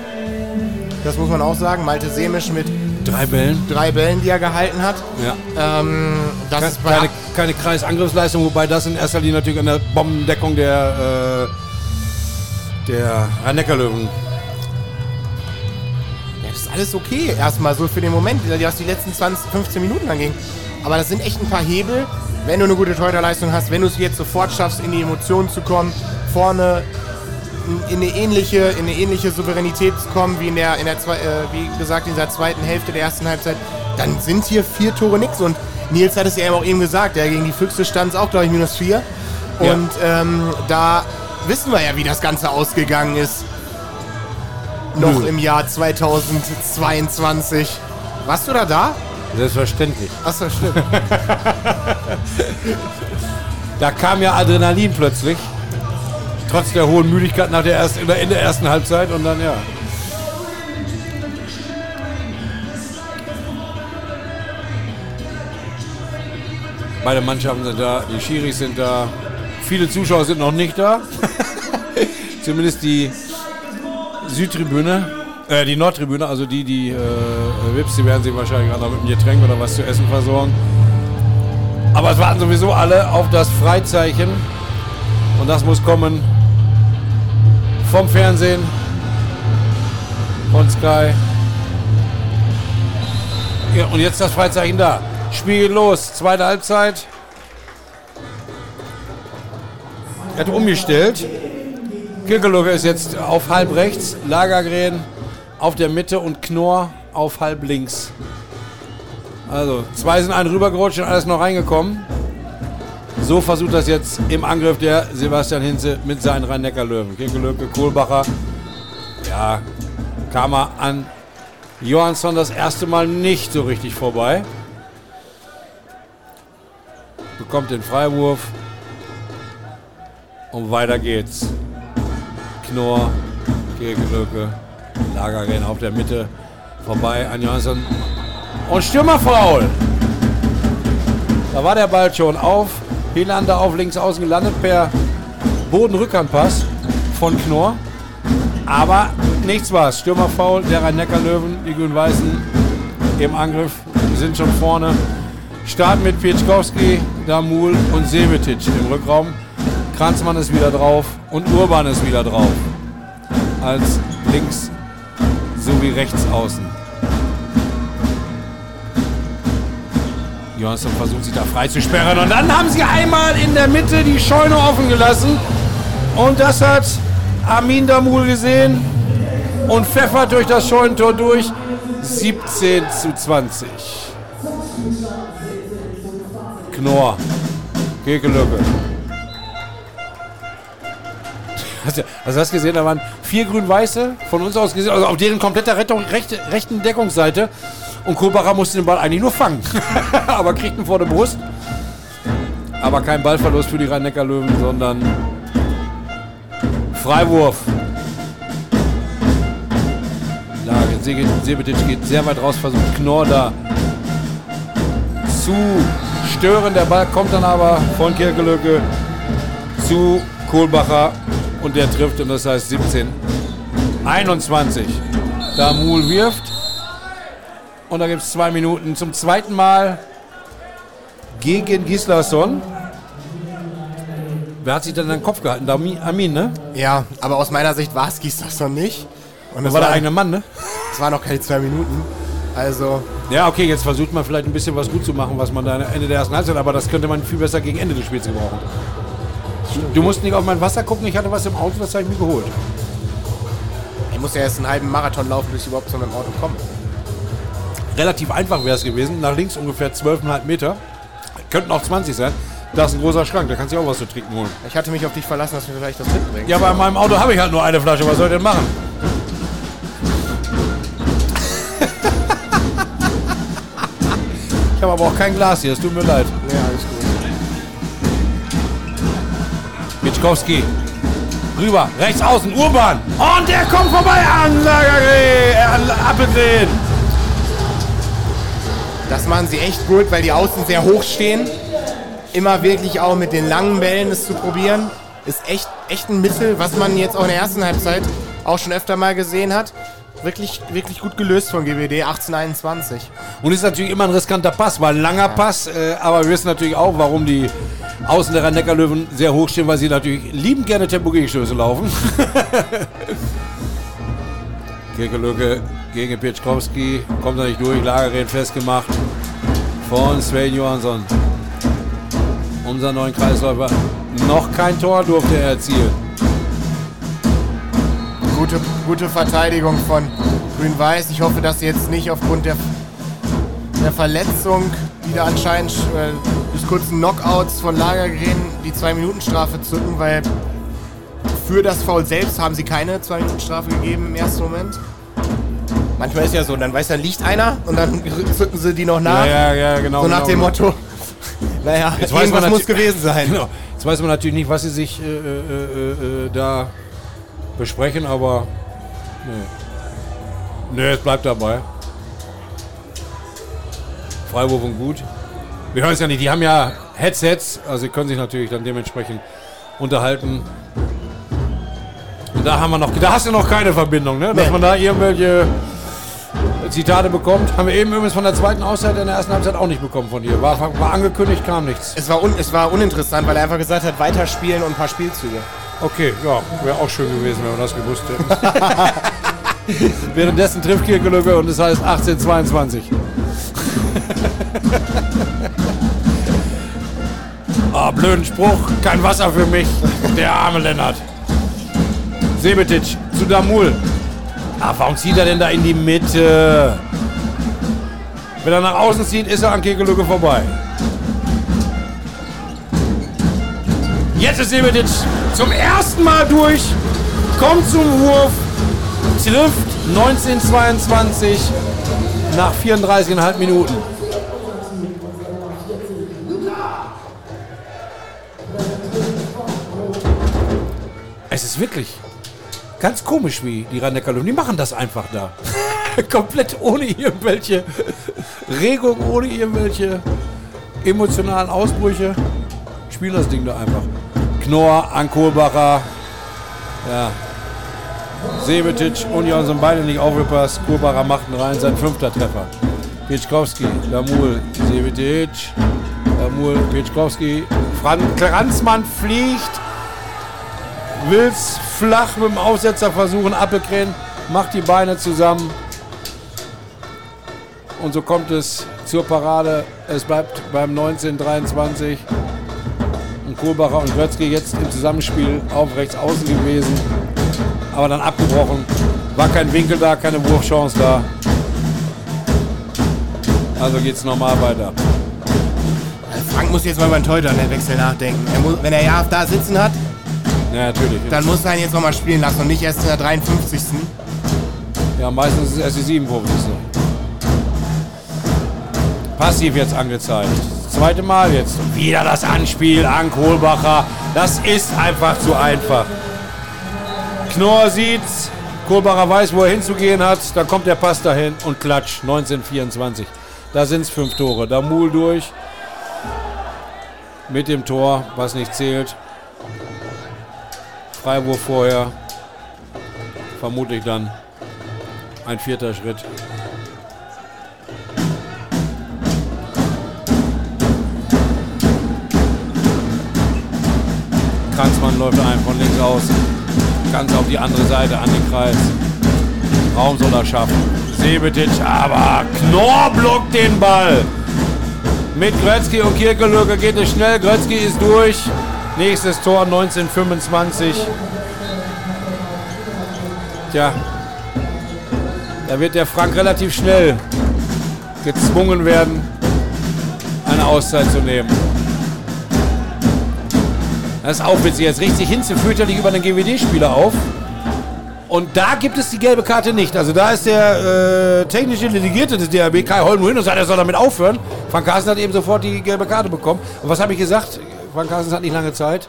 Das muss man auch sagen. Malte Semisch mit Drei Bällen. drei Bällen, die er gehalten hat. Ja. Ähm, das ist bei Keine, keine Kreisangriffsleistung, wobei das in erster Linie natürlich an der Bombendeckung der, äh, der Rhein-Neckar-Löwen. Das ist alles okay, erstmal so für den Moment, was die letzten 20, 15 Minuten anging. Aber das sind echt ein paar Hebel, wenn du eine gute Torhüterleistung hast, wenn du es jetzt sofort schaffst, in die Emotionen zu kommen, vorne in eine ähnliche, in eine ähnliche Souveränität zu kommen, wie in der, in der zwei, äh, wie gesagt, in der zweiten Hälfte der ersten Halbzeit, dann sind hier vier Tore nix. Und Nils hat es ja auch eben gesagt, ja, gegen die Füchse stand es auch, glaube ich, minus vier. Ja. Und ähm, da wissen wir ja, wie das Ganze ausgegangen ist. Noch Nö. im Jahr 2022. Warst du da da? Selbstverständlich. Achso, stimmt. Da kam ja Adrenalin plötzlich. Trotz der hohen Müdigkeit nach der ersten, in der, ersten Halbzeit und dann ja. Beide Mannschaften sind da, die Schiris sind da, viele Zuschauer sind noch nicht da. Zumindest die Südtribüne, äh, die Nordtribüne, also die, die äh, Wips, die werden sich wahrscheinlich auch noch mit einem Getränk oder was zu essen versorgen. Aber es warten sowieso alle auf das Freizeichen. Und das muss kommen vom Fernsehen, von Sky. Ja, und jetzt das Freizeichen da. Spiel los, zweite Halbzeit. Er hat umgestellt. Kirkelucke ist jetzt auf halb rechts, Lagergren auf der Mitte und Knorr auf halb links. Also, zwei sind einen rübergerutscht und alles noch reingekommen. So versucht das jetzt im Angriff der Sebastian Hinze mit seinen Rhein-Neckar-Löwen. Kirkelöke, Kohlbacher. Ja, kam er an Johansson das erste Mal nicht so richtig vorbei. Bekommt den Freiwurf. Und weiter geht's. Knorr, Kirkelöke, Lagergren auf der Mitte. Vorbei an Johansson. Und Stürmerfaul. Da war der Ball schon auf. Helander auf links außen gelandet per Bodenrückhandpass von Knorr. Aber nichts war's. Stürmerfaul der Rhein-Neckar-Löwen, die Grün-Weißen im Angriff sind schon vorne. Start mit Pieczkowski, Damul und Sevetic im Rückraum. Kranzmann ist wieder drauf und Urban ist wieder drauf. Als links sowie rechts außen. Johansson versucht sich da frei zu sperren und dann haben sie einmal in der Mitte die Scheune offen gelassen. Und das hat Armin Damul gesehen und pfeffert durch das Scheunentor durch. 17 zu 20. Knorr. Kekelöcke. Hast du, also hast du gesehen, da waren vier grün-weiße von uns aus gesehen, also auf deren kompletter Rettung, rechte, rechten Deckungsseite. Und Kohlbacher musste den Ball eigentlich nur fangen. Aber kriegt ihn vor der Brust. Aber kein Ballverlust für die Rhein-Neckar-Löwen, sondern Freiwurf. Lage. Se- Sebetic geht sehr weit raus, versucht Knorr da zu stören. Der Ball kommt dann aber von Kirkelöcke zu Kohlbacher und der trifft und das heißt 17. 21. Da Muhl wirft. Und da gibt es zwei Minuten zum zweiten Mal gegen Gislason. Wer hat sich denn den Kopf gehalten? Ami- Amin, ne? Ja, aber aus meiner Sicht war es Gießersson nicht. Und Das war der eigene Mann, ne? es waren noch keine zwei Minuten. Also, Ja, okay, jetzt versucht man vielleicht ein bisschen was gut zu machen, was man da am Ende der ersten Halbzeit, aber das könnte man viel besser gegen Ende des Spiels gebrauchen. Du musst nicht auf mein Wasser gucken, ich hatte was im Auto, das habe ich mir geholt. ich muss ja erst einen halben Marathon laufen, bis ich überhaupt zu meinem Auto komme. Relativ einfach wäre es gewesen, nach links ungefähr 12,5 Meter. Könnten auch 20 sein. Da ist ein großer Schrank, da kannst du auch was zu trinken holen. Ich hatte mich auf dich verlassen, dass du mir vielleicht das mitbringst. Ja, aber in meinem Auto habe ich halt nur eine Flasche, was soll ich denn machen? Ich habe aber auch kein Glas hier, es tut mir leid. Ja, alles gut. Mitschkowski. Rüber, rechts außen, Urban. Und der kommt vorbei an Appelgren. Das machen sie echt gut, weil die Außen sehr hoch stehen. Immer wirklich auch mit den langen Bällen es zu probieren. Ist echt, echt ein Mittel, was man jetzt auch in der ersten Halbzeit auch schon öfter mal gesehen hat. Wirklich, wirklich gut gelöst von GWD 1821. Und ist natürlich immer ein riskanter Pass, weil ein langer Pass. Äh, aber wir wissen natürlich auch, warum die Außen der Rhein-Neckar-Löwen sehr hoch stehen, weil sie natürlich liebend gerne Tempo-Gegenstöße laufen. Kirkelücke gegen Pietschkowski. Kommt er nicht durch. Lagergerät festgemacht von Sven Johansson. Unser neuen Kreisläufer. Noch kein Tor durfte er erzielen. Gute, gute Verteidigung von Grün-Weiß. Ich hoffe, dass sie jetzt nicht aufgrund der, der Verletzung, die da anscheinend äh, des kurzen Knockouts von Lagergren die 2-Minuten-Strafe zücken, weil für das Foul selbst haben sie keine 2-Minuten-Strafe gegeben im ersten Moment. Manchmal ist ja so, dann weiß er, liegt einer und dann zücken sie die noch nach. Ja, ja, ja, genau. so nach genau, dem genau. Motto, naja, Jetzt weiß irgendwas muss gewesen sein. Genau. Jetzt weiß man natürlich nicht, was sie sich äh, äh, äh, äh, da besprechen, aber nee. Nee, es bleibt dabei. Freiwurf und gut. Wir hören es ja nicht, die haben ja Headsets, also sie können sich natürlich dann dementsprechend unterhalten. Da haben wir noch, da hast du noch keine Verbindung, ne? Dass Nee. man da irgendwelche Zitate bekommt. Haben wir eben übrigens von der zweiten Auszeit in der ersten Halbzeit auch nicht bekommen von dir. War, war angekündigt, kam nichts. Es war, un, es war uninteressant, weil er einfach gesagt hat, weiterspielen und ein paar Spielzüge. Okay, ja, wäre auch schön gewesen, wenn wir das gewusst hätten. Währenddessen trifft Kirkelücke und es heißt 1822. Ah, blöden Spruch, kein Wasser für mich. Der arme Lennart. Sebetic zu Damul. Ah, warum zieht er denn da in die Mitte? Wenn er nach außen zieht, ist er an Kirkelücke vorbei. Jetzt ist Sebetic zum ersten Mal durch, kommt zum Wurf, trifft 1922 nach 34,5 Minuten. Es ist wirklich ganz komisch, wie die rhein neckar Die machen das einfach da. Komplett ohne irgendwelche Regung, ohne irgendwelche emotionalen Ausbrüche. Spielen das Ding da einfach. Knorr an Kohlbacher. Ja. Sebetic und Johansson beide nicht aufgepasst. Kohlbacher macht ihn rein, sein fünfter Treffer. Pietschkowski, Damul, Sebetic, Damul, Pietschkowski. Frank Kranzmann fliegt. Will's flach mit dem Aufsetzer versuchen. Appelgren macht die Beine zusammen. Und so kommt es zur Parade. Es bleibt beim 1923. Und Kohlbacher und Götzke jetzt im Zusammenspiel auf rechts außen gewesen. Aber dann abgebrochen. War kein Winkel da, keine Wurfchance da. Also geht's normal weiter. Frank muss jetzt mal über den Torhüterwechsel nachdenken. Er muss, wenn er ja da sitzen hat, Ja, natürlich. dann muss er ihn jetzt nochmal spielen lassen und nicht erst in der 53. Ja, meistens ist es erst die 57. Passiv jetzt angezeigt. Das zweite Mal jetzt. Wieder das Anspiel an Kohlbacher. Das ist einfach zu einfach. Knorr sieht's. Kohlbacher weiß, wo er hinzugehen hat. Da kommt der Pass dahin und klatsch. 1924. Da sind es fünf Tore. Da Muhl durch. Mit dem Tor, was nicht zählt. Freiwurf vorher. Vermutlich dann ein vierter Schritt. Kranzmann läuft ein von links außen. Ganz auf die andere Seite an den Kreis. Raum soll er schaffen. Sebetic, aber Knorr blockt den Ball. Mit Grötzky und Kirkelöke geht es schnell. Grötzky ist durch. Nächstes Tor 1925. Tja, da wird der Frank relativ schnell gezwungen werden, eine Auszeit zu nehmen. Das ist auch witzig. Jetzt riecht sich Hinze fürchterlich über den GWD-Spieler auf. Und da gibt es die gelbe Karte nicht. Also da ist der äh, technische Delegierte des DRB, Kai Holm, hin und sagt, er soll damit aufhören. Frank Carsten hat eben sofort die gelbe Karte bekommen. Und was habe ich gesagt? Frank Carsten hat nicht lange Zeit.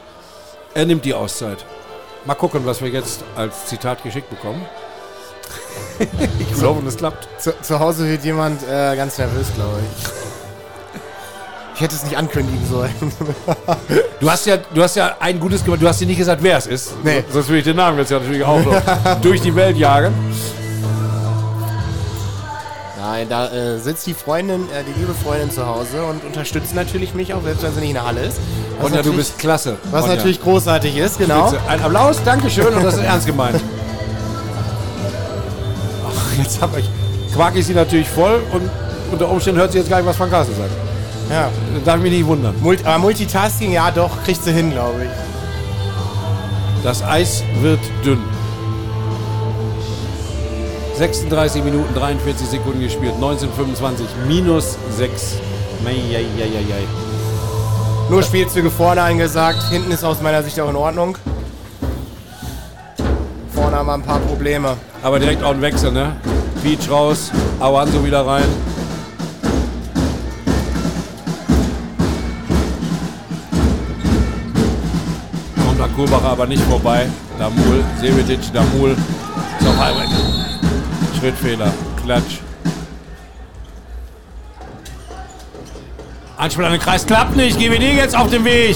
Er nimmt die Auszeit. Mal gucken, was wir jetzt als Zitat geschickt bekommen. ich glaube, das klappt. Zu, zu Hause wird jemand äh, ganz nervös, glaube ich. Ich hätte es nicht ankündigen sollen. Du hast ja, du hast ja ein gutes gemacht. Du hast dir nicht gesagt, wer es ist. Nee. Sonst würde ich den Namen jetzt ja natürlich auch noch durch die Welt jagen. Nein, da äh, sitzt die Freundin, äh, die liebe Freundin zu Hause und unterstützt natürlich mich auch, selbst wenn sie nicht in der Halle ist. Was Und du bist klasse. Was Ronja. natürlich großartig ist, genau. Spitze. Ein Applaus, Dankeschön und das ist ernst gemeint. Ach, jetzt hab ich. Quark ich sie natürlich voll und unter Umständen hört sie jetzt gar nicht, was Frank Carsten sagt. Ja. Darf ich mich nicht wundern. Multi aber Multitasking, ja doch, kriegt sie hin, glaube ich. Das Eis wird dünn. 36 Minuten 43 Sekunden gespielt. 1925 minus 6. Meieieiei. Nur Spielzüge vorne angesagt, hinten ist aus meiner Sicht auch in Ordnung. Vorne haben wir ein paar Probleme. Aber direkt auch ein Wechsel, ne? Beach raus, Awanso wieder rein. Kommt der Kurbacher aber nicht vorbei. Damul, Sevetic, Damul. Auf einmal. Schrittfehler, Klatsch. Anspiel an den Kreis klappt nicht. GWD jetzt auf dem Weg.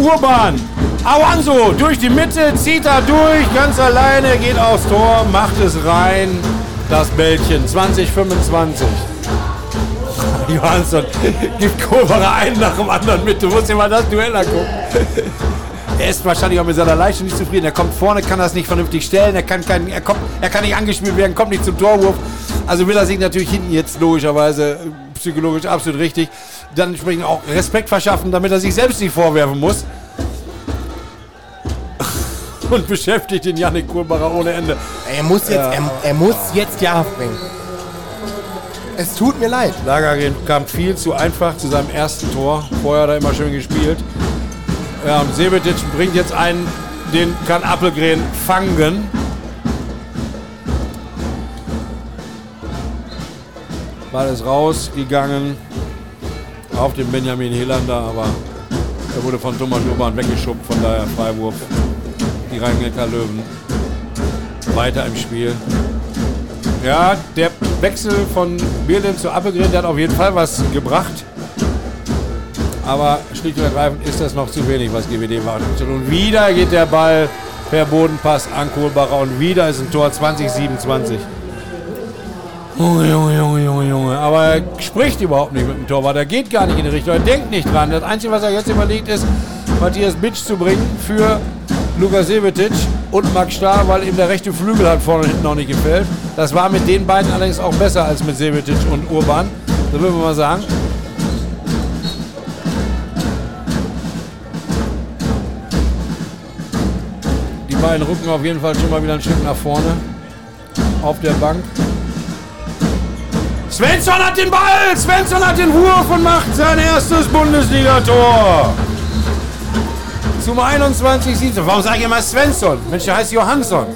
Urban. Awanso durch die Mitte, zieht er durch, ganz alleine, geht aufs Tor, macht es rein. Das Bällchen 2025. Johansson gibt Kohlbacher einen nach dem anderen mit. Du musst dir mal das Duell angucken. Er ist wahrscheinlich auch mit seiner Leistung nicht zufrieden. Er kommt vorne, kann das nicht vernünftig stellen. Er kann, kein, er, kommt, er kann nicht angespielt werden, kommt nicht zum Torwurf. Also will er sich natürlich hinten jetzt logischerweise äh, psychologisch absolut richtig dann entsprechend auch Respekt verschaffen, damit er sich selbst nicht vorwerfen muss. Und beschäftigt den Yannick Kohlbacher ohne Ende. Er muss jetzt, Ja. er, er muss jetzt ja bringen. Es tut mir leid. Lagergren kam viel zu einfach zu seinem ersten Tor. Vorher hat er immer schön gespielt. Ja, und Sebetic bringt jetzt einen, den kann Appelgren fangen. Ball ist rausgegangen auf den Benjamin Helander, aber er wurde von Thomas Urban weggeschubbt, von daher Freiwurf. Die Rhein-Neckar Löwen weiter im Spiel. Ja, der Wechsel von Bierlin zu Appelgren, der hat auf jeden Fall was gebracht. Aber schlicht und ergreifend ist das noch zu wenig, was GWD macht. Und wieder geht der Ball per Bodenpass an Kohlbacher und wieder ist ein Tor 2027. Junge, Junge, Junge, Junge, Junge. Aber er spricht überhaupt nicht mit dem Torwart. Er geht gar nicht in die Richtung. Er denkt nicht dran. Das Einzige, was er jetzt überlegt, ist, Matthias Bitsch zu bringen für Lukas Sevetic und Max Starr, weil ihm der rechte Flügel hat vorne und hinten noch nicht gefällt. Das war mit den beiden allerdings auch besser als mit Sevetic und Urban. So würden wir mal sagen. Beiden rücken auf jeden Fall schon mal wieder ein Stück nach vorne. Auf der Bank. Svensson hat den Ball! Svensson hat den Wurf und macht sein erstes Bundesligator. Zum 21 Sieg. Warum sage ich immer Svensson? Mensch, der heißt Johansson.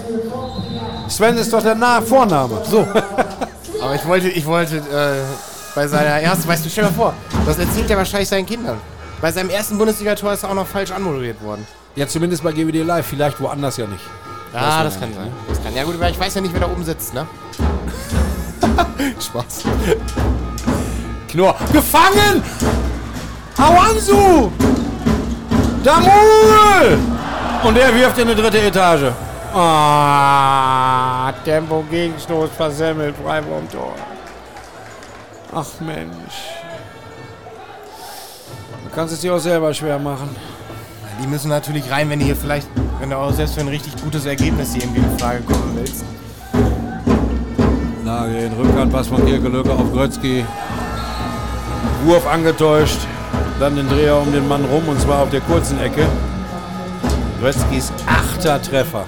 Sven ist doch der Na Vorname. So. Aber ich wollte, ich wollte äh, bei seiner ersten, weißt du, stell dir mal vor, das erzählt er wahrscheinlich seinen Kindern. Bei seinem ersten Bundesligator ist er auch noch falsch anmoderiert worden. Ja, zumindest bei GWD Live. Vielleicht woanders ja nicht. Ja, das kann sein. Das kann ja gut, weil ich weiß ja nicht, wer da oben sitzt, ne? Spaß. Knorr. Gefangen! Awansu! Damul! Und er wirft in die dritte Etage. Ah, Tempo Gegenstoß versemmelt, Freiwurmtor. Ach Mensch. Du kannst es dir auch selber schwer machen. Die müssen natürlich rein, wenn du hier vielleicht, wenn du auch selbst für ein richtig gutes Ergebnis hier irgendwie in Frage kommen willst. Lage in Rückhand, Pass von Kirkelöcke auf Grötzky. Wurf angetäuscht. Dann den Dreher um den Mann rum und zwar auf der kurzen Ecke. Grötzkys achter Treffer.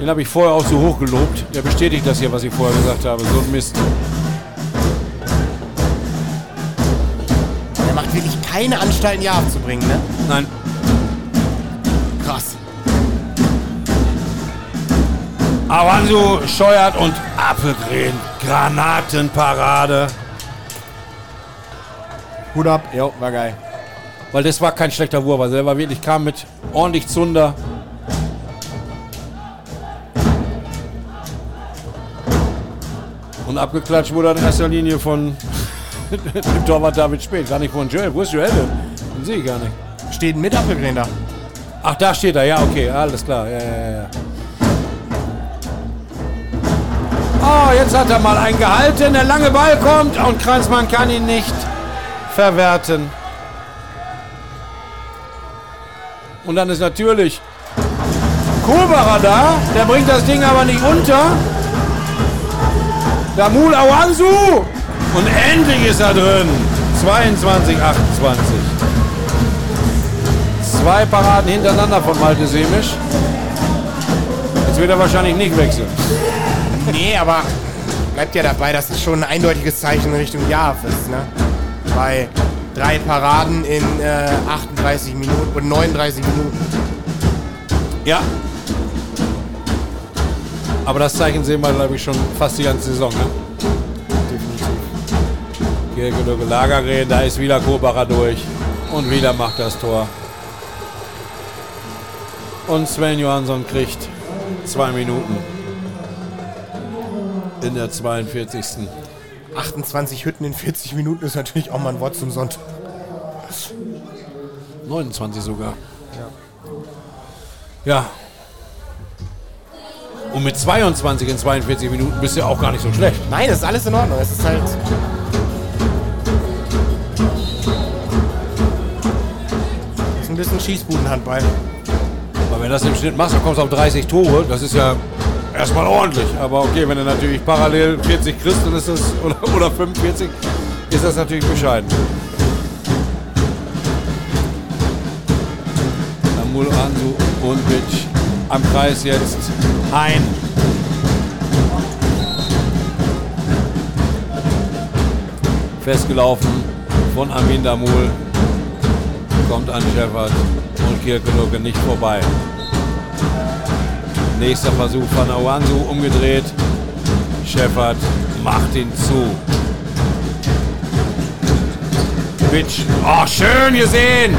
Den habe ich vorher auch so hoch gelobt. Der bestätigt das hier, was ich vorher gesagt habe. So ein Mist. Er macht wirklich keine Anstalten, hier abzubringen, ne? Nein, Krass. Awansu scheuert und Apfelgren. Granatenparade. Hut ab, jo, war geil. Weil das war kein schlechter Wurf. Also der war wirklich, kam mit ordentlich Zunder. Und abgeklatscht wurde er in erster Linie von dem Torwart David Spät. Gar nicht von Joel. Wo ist Joel denn? Den sehe ich gar nicht. Steht mit Apfelgren da. Ach, da steht er. Ja, okay. Alles klar. Ja, ja, ja. Oh, jetzt hat er mal einen gehalten. Der lange Ball kommt und Kranzmann kann ihn nicht verwerten. Und dann ist natürlich Kohlbacher da. Der bringt das Ding aber nicht unter. Damul Awansu. Und endlich ist er drin. 22, 28. Zwei Paraden hintereinander von Malte Semisch. Jetzt wird er wahrscheinlich nicht wechseln. Nee, aber bleibt ja dabei, dass es schon ein eindeutiges Zeichen in Richtung Jav ist, ne? Bei drei Paraden in äh, 38 Minuten und 39 Minuten. Ja. Aber das Zeichen sehen wir, glaube ich, schon fast die ganze Saison. Ne? Definitiv. Lagergren, da ist wieder Kobacher durch. Und wieder macht das Tor. Und Sven Johansson kriegt zwei Minuten. In der 42. 28 Hütten in 40 Minuten ist natürlich auch mal ein Wort zum Sonntag. 29 sogar. Ja. Ja. Und mit 22 in 42 Minuten bist du ja auch gar nicht so schlecht. Nein, das ist alles in Ordnung. Es ist halt. Das ist ein bisschen Schießbudenhandball. Wenn du das im Schnitt machst, dann kommst du auf 30 Tore. Das ist ja erstmal ordentlich. Aber okay, wenn du natürlich parallel 40 kriegst, dann ist das, oder, oder 45, ist das natürlich bescheiden. Samul Ansu und Bitch am Kreis jetzt. Hein. Festgelaufen von Amin Damul. Kommt an Shepard und Kirkenucke nicht vorbei. Nächster Versuch von Awansu umgedreht. Shepard macht ihn zu. Bitch. Oh, schön gesehen.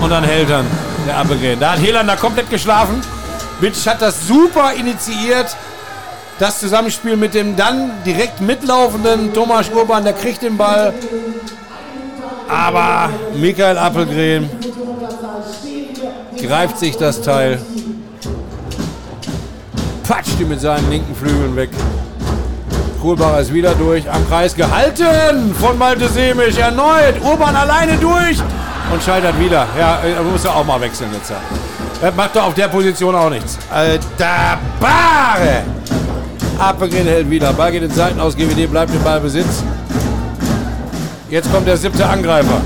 Und dann hält er der Appelgren. Da hat Helan da komplett geschlafen. Bitch hat das super initiiert. Das Zusammenspiel mit dem dann direkt mitlaufenden Thomas Urban, der kriegt den Ball. Aber Michael Appelgren greift sich das Teil, patscht ihn mit seinen linken Flügeln weg. Kohlbacher ist wieder durch, am Kreis gehalten von Malte Semisch, erneut, Urban alleine durch und scheitert wieder. Ja, er muss ja auch mal wechseln jetzt. Das macht doch auf der Position auch nichts. Alter Bare! Appelgren hält wieder. Ball geht in Seiten aus. GWD bleibt im Ballbesitz. Jetzt kommt der siebte Angreifer.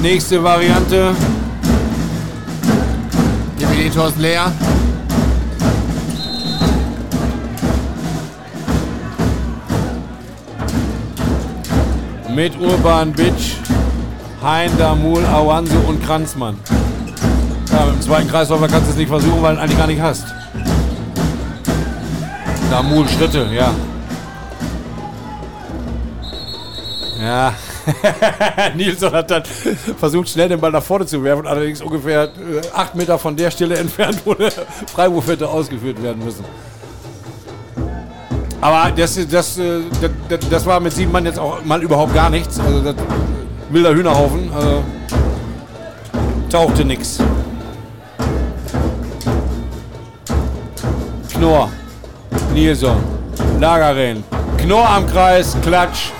Nächste Variante. GWD-Tor leer. Mit Urban Bitch, Hein, Damul, Awansu und Kranzmann. Ja, im zweiten Kreisläufer kannst du es nicht versuchen, weil du eigentlich gar nicht hast. Damul, Schritte, ja. Ja. Nilsson hat dann versucht, schnell den Ball nach vorne zu werfen, allerdings ungefähr äh, acht Meter von der Stelle entfernt, wo der Freiwurf hätte ausgeführt werden müssen. Aber das, das, äh, das, das war mit sieben Mann jetzt auch mal überhaupt gar nichts. Also das, wilder Hühnerhaufen. Also, tauchte nichts. Knorr, Nilsson, Lagerren, Knorr am Kreis, Klatsch.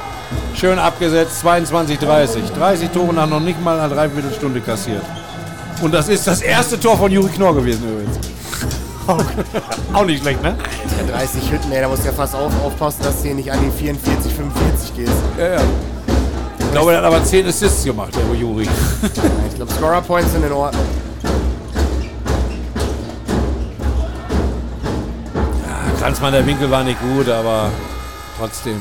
Schön abgesetzt, 22, 30. 30 Tore nach noch nicht mal einer Dreiviertelstunde kassiert. Und das ist das erste Tor von Juri Knorr gewesen übrigens. Auch nicht schlecht, ne? Ja, 30 Hütten, ey, da musst du ja fast auf, aufpassen, dass du hier nicht an die 44, 45 gehst. Ja, ja. Ich glaube, er hat aber 10 Assists gemacht, der Juri. Ja, ich glaube, Scorer Points sind in Ordnung. Ja, Kranzmann, der Winkel war nicht gut, aber trotzdem.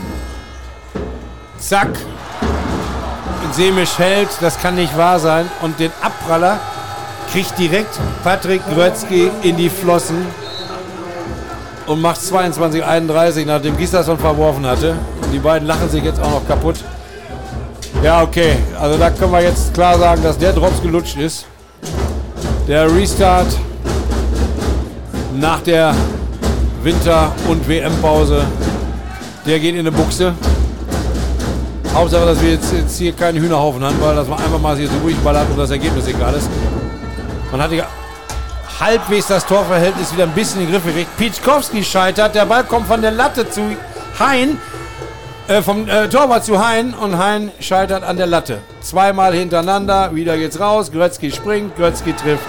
Zack. Semisch hält, das kann nicht wahr sein. Und den Abpraller kriegt direkt Patrick Grötzky in die Flossen. und macht 22-31, nachdem Gislason verworfen hatte. Die beiden lachen sich jetzt auch noch kaputt. Ja, okay. Also da können wir jetzt klar sagen, dass der Drops gelutscht ist. Der Restart nach der Winter- und WM-Pause, der geht in eine Buchse. Hauptsache, dass wir jetzt, jetzt hier keinen Hühnerhaufen haben, weil dass man einfach mal hier so durchballert und das Ergebnis egal ist. Man hatte halbwegs das Torverhältnis wieder ein bisschen in den Griff gekriegt. Pitschkowski scheitert, der Ball kommt von der Latte zu Hein, äh, vom äh, Torwart zu Hein und Hein scheitert an der Latte. Zweimal hintereinander, wieder geht's raus, Grötzky springt, Grötzky trifft.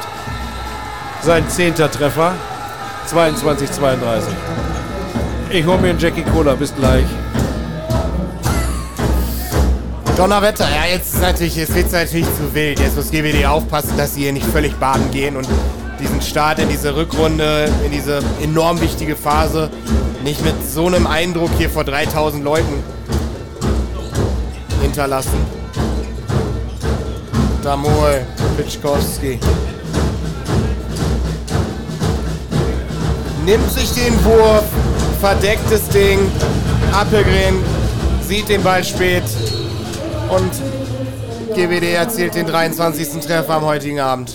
Sein zehnter Treffer, 22, 32. Ich hole mir einen Jackie Cola, bis gleich. Donnerwetter, ja, jetzt ist natürlich, jetzt wird's natürlich zu wild. Jetzt muss GWD aufpassen, dass sie hier nicht völlig baden gehen und diesen Start in diese Rückrunde, in diese enorm wichtige Phase nicht mit so einem Eindruck hier vor 3000 Leuten hinterlassen. Damol, Pitschkowski. Nimmt sich den Wurf, verdecktes Ding. Appelgren sieht den Ball spät und GWD erzielt den 23. Treffer am heutigen Abend.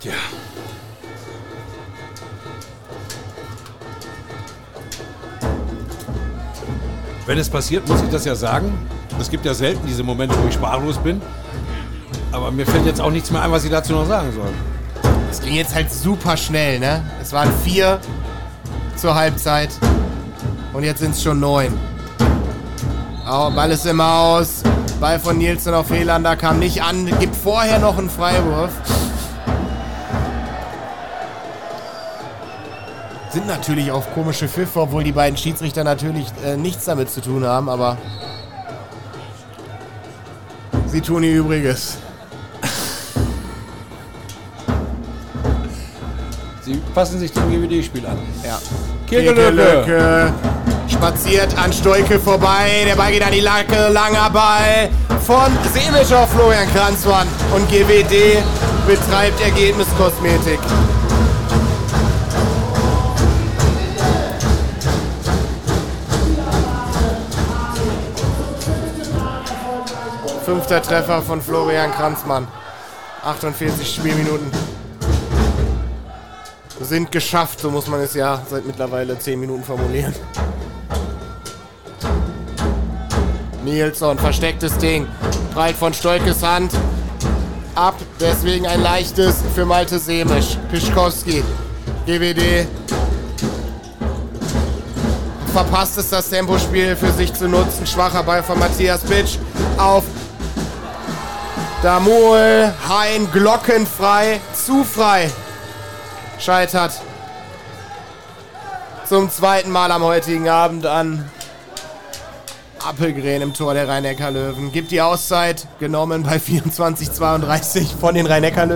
Tja. Wenn es passiert, muss ich das ja sagen. Es gibt ja selten diese Momente, wo ich sprachlos bin. Aber mir fällt jetzt auch nichts mehr ein, was ich dazu noch sagen soll. Es ging jetzt halt super schnell, ne? Es waren vier zur Halbzeit. Und jetzt sind es schon neun. Oh, Ball ist im Aus. Ball von Nielsen auf Fehlander kam nicht an. Gibt vorher noch einen Freiwurf. Sind natürlich auch komische Pfiffe, obwohl die beiden Schiedsrichter natürlich äh, nichts damit zu tun haben, aber sie tun ihr Übriges. Passen sich dem GWD-Spiel an. Ja. Kegelöcke. Kegelöcke spaziert an Stoike vorbei. Der Ball geht an die Lacke. Langer Ball von Semisch auf Florian Kranzmann. Und GWD betreibt Ergebniskosmetik. Fünfter Treffer von Florian Kranzmann. 48 Spielminuten sind geschafft, so muss man es ja seit mittlerweile 10 Minuten formulieren. Nilsson, verstecktes Ding. Breit von Stolkes Hand. Ab, deswegen ein leichtes für Malte Semisch. Pischkowski, GWD. Verpasst es das Tempospiel für sich zu nutzen. Schwacher Ball von Matthias Bitsch auf Damul. Hein glockenfrei, zu frei scheitert zum zweiten Mal am heutigen Abend an Appelgren im Tor der Rhein-Neckar Löwen. Gibt die Auszeit, genommen bei 24:32 von den Rhein-Neckar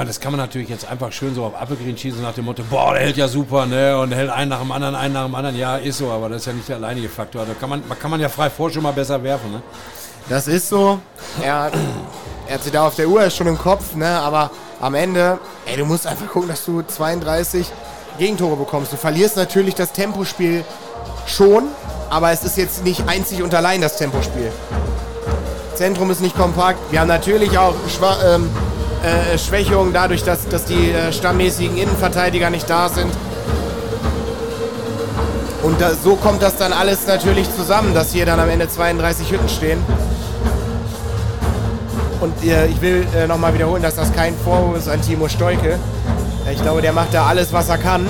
Ja, das kann man natürlich jetzt einfach schön so auf Appelgrün schießen nach dem Motto, boah, der hält ja super, ne? Und hält einen nach dem anderen, einen nach dem anderen. Ja, ist so, aber das ist ja nicht der alleinige Faktor. Da kann man, kann man ja frei vor schon mal besser werfen, ne? Das ist so. Er, er hat sie da auf der Uhr, schon im Kopf, ne? Aber am Ende, ey, du musst einfach gucken, dass du 32 Gegentore bekommst. Du verlierst natürlich das Tempospiel schon, aber es ist jetzt nicht einzig und allein das Tempospiel. Zentrum ist nicht kompakt. Wir haben natürlich auch Schwa ähm, äh, Schwächungen dadurch, dass, dass die äh, stammmäßigen Innenverteidiger nicht da sind. Und da, so kommt das dann alles natürlich zusammen, dass hier dann am Ende 32 Hütten stehen. Und äh, ich will äh, nochmal wiederholen, dass das kein Vorwurf ist an Timo Stoike. Äh, Ich glaube, der macht da alles, was er kann.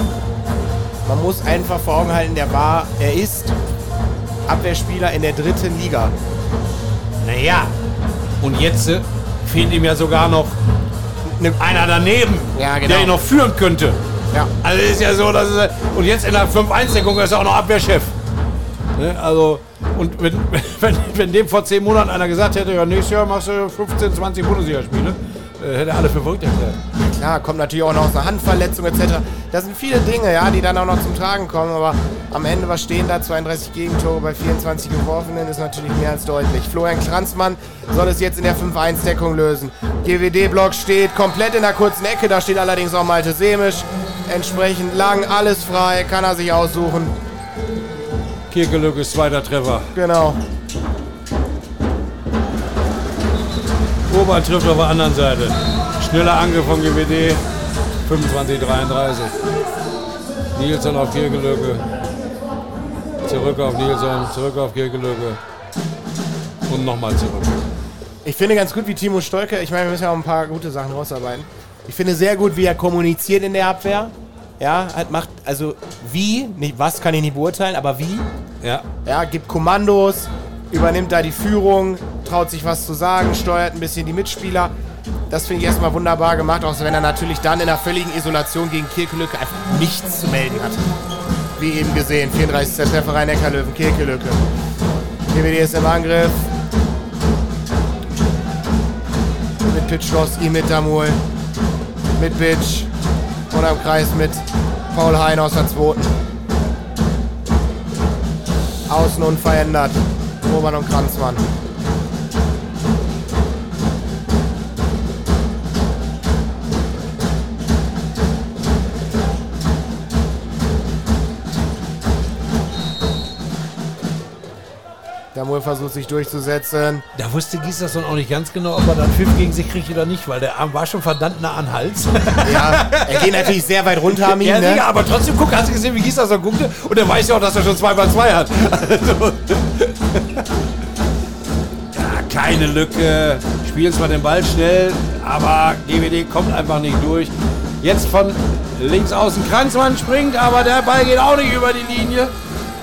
Man muss einfach vor Augen halten, der war, er ist Abwehrspieler in der dritten Liga. Naja. Und jetzt äh, fehlt ihm ja sogar noch ne, einer daneben, Ja, genau. der ihn noch führen könnte. Ja. Also ist ja so, dass es, und jetzt in der 5-1-Deckung ist er auch noch Abwehrchef. Ne? Also, und wenn, wenn, wenn dem vor 10 Monaten einer gesagt hätte, ja, nächstes Jahr machst du 15, 20 Bundesligaspiele, äh, hätte alle für verrückt erklärt. Klar, kommt natürlich auch noch aus einer Handverletzung etc. Das sind viele Dinge, ja, die dann auch noch zum Tragen kommen. Aber am Ende, was stehen da? 32 Gegentore bei 24 geworfenen ist natürlich mehr als deutlich. Florian Kranzmann soll es jetzt in der 5-1-Deckung lösen. GWD-Block steht komplett in der kurzen Ecke. Da steht allerdings auch Malte Semisch. Entsprechend lang, alles frei, kann er sich aussuchen. Kirkelücke ist zweiter Treffer. Genau. Urban trifft auf der anderen Seite. Schneller Angriff von GWD. 25, 33. Nielsen auf Kirkelücke. Zurück auf Nielsen, zurück auf Kirkelücke. Und nochmal zurück. Ich finde ganz gut, wie Timo Stolke, ich meine, wir müssen ja auch ein paar gute Sachen rausarbeiten. Ich finde sehr gut, wie er kommuniziert in der Abwehr. Ja, halt macht, also wie, nicht was kann ich nicht beurteilen, aber wie. Ja. Ja, gibt Kommandos, übernimmt da die Führung, traut sich was zu sagen, steuert ein bisschen die Mitspieler. Das finde ich erstmal wunderbar gemacht, auch wenn er natürlich dann in einer völligen Isolation gegen Kirkelücke einfach nichts zu melden hat. Wie eben gesehen, 34. Treffer rein Neckarlöwen, Kirkelücke. GWD ist im Angriff. Mit Pitschlowski, mit Damul, mit Bitch und am Kreis mit Paul Hein aus der zweiten. Außen unverändert. Urban und Kranzmann. Mull versucht sich durchzusetzen. Da wusste Gieserson auch nicht ganz genau, ob er dann Pfiff gegen sich kriegt oder nicht, weil der Arm war schon verdammt nah an Hals. Ja, er geht natürlich sehr weit runter am ja, ne? sicher, aber trotzdem, guck, hast du gesehen, wie Gieserson guckte? Und er weiß ja auch, dass er schon 2 bei 2 hat. Also. Ja, keine Lücke. Spielen zwar den Ball schnell, aber GWD kommt einfach nicht durch. Jetzt von links außen Kranzmann springt, aber der Ball geht auch nicht über die Linie.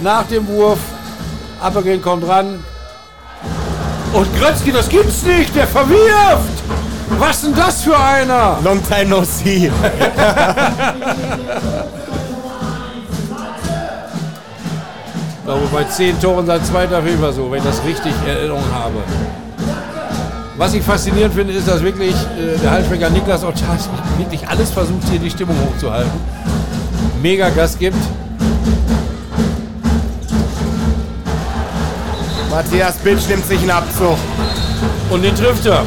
Nach dem Wurf. Appelgren kommt ran. Und Grötzky, das gibt's nicht, der verwirft! Was denn das für einer? Long time no see. Glaube, bei 10 Toren sein zweiter Fehler so, wenn ich das richtig in Erinnerung habe. Was ich faszinierend finde, ist, dass wirklich äh, der Halsbecker Niklas tatsächlich wirklich alles versucht, hier die Stimmung hochzuhalten. Mega Gas gibt. Matthias Bitsch nimmt sich einen Abzug. Und den trifft er.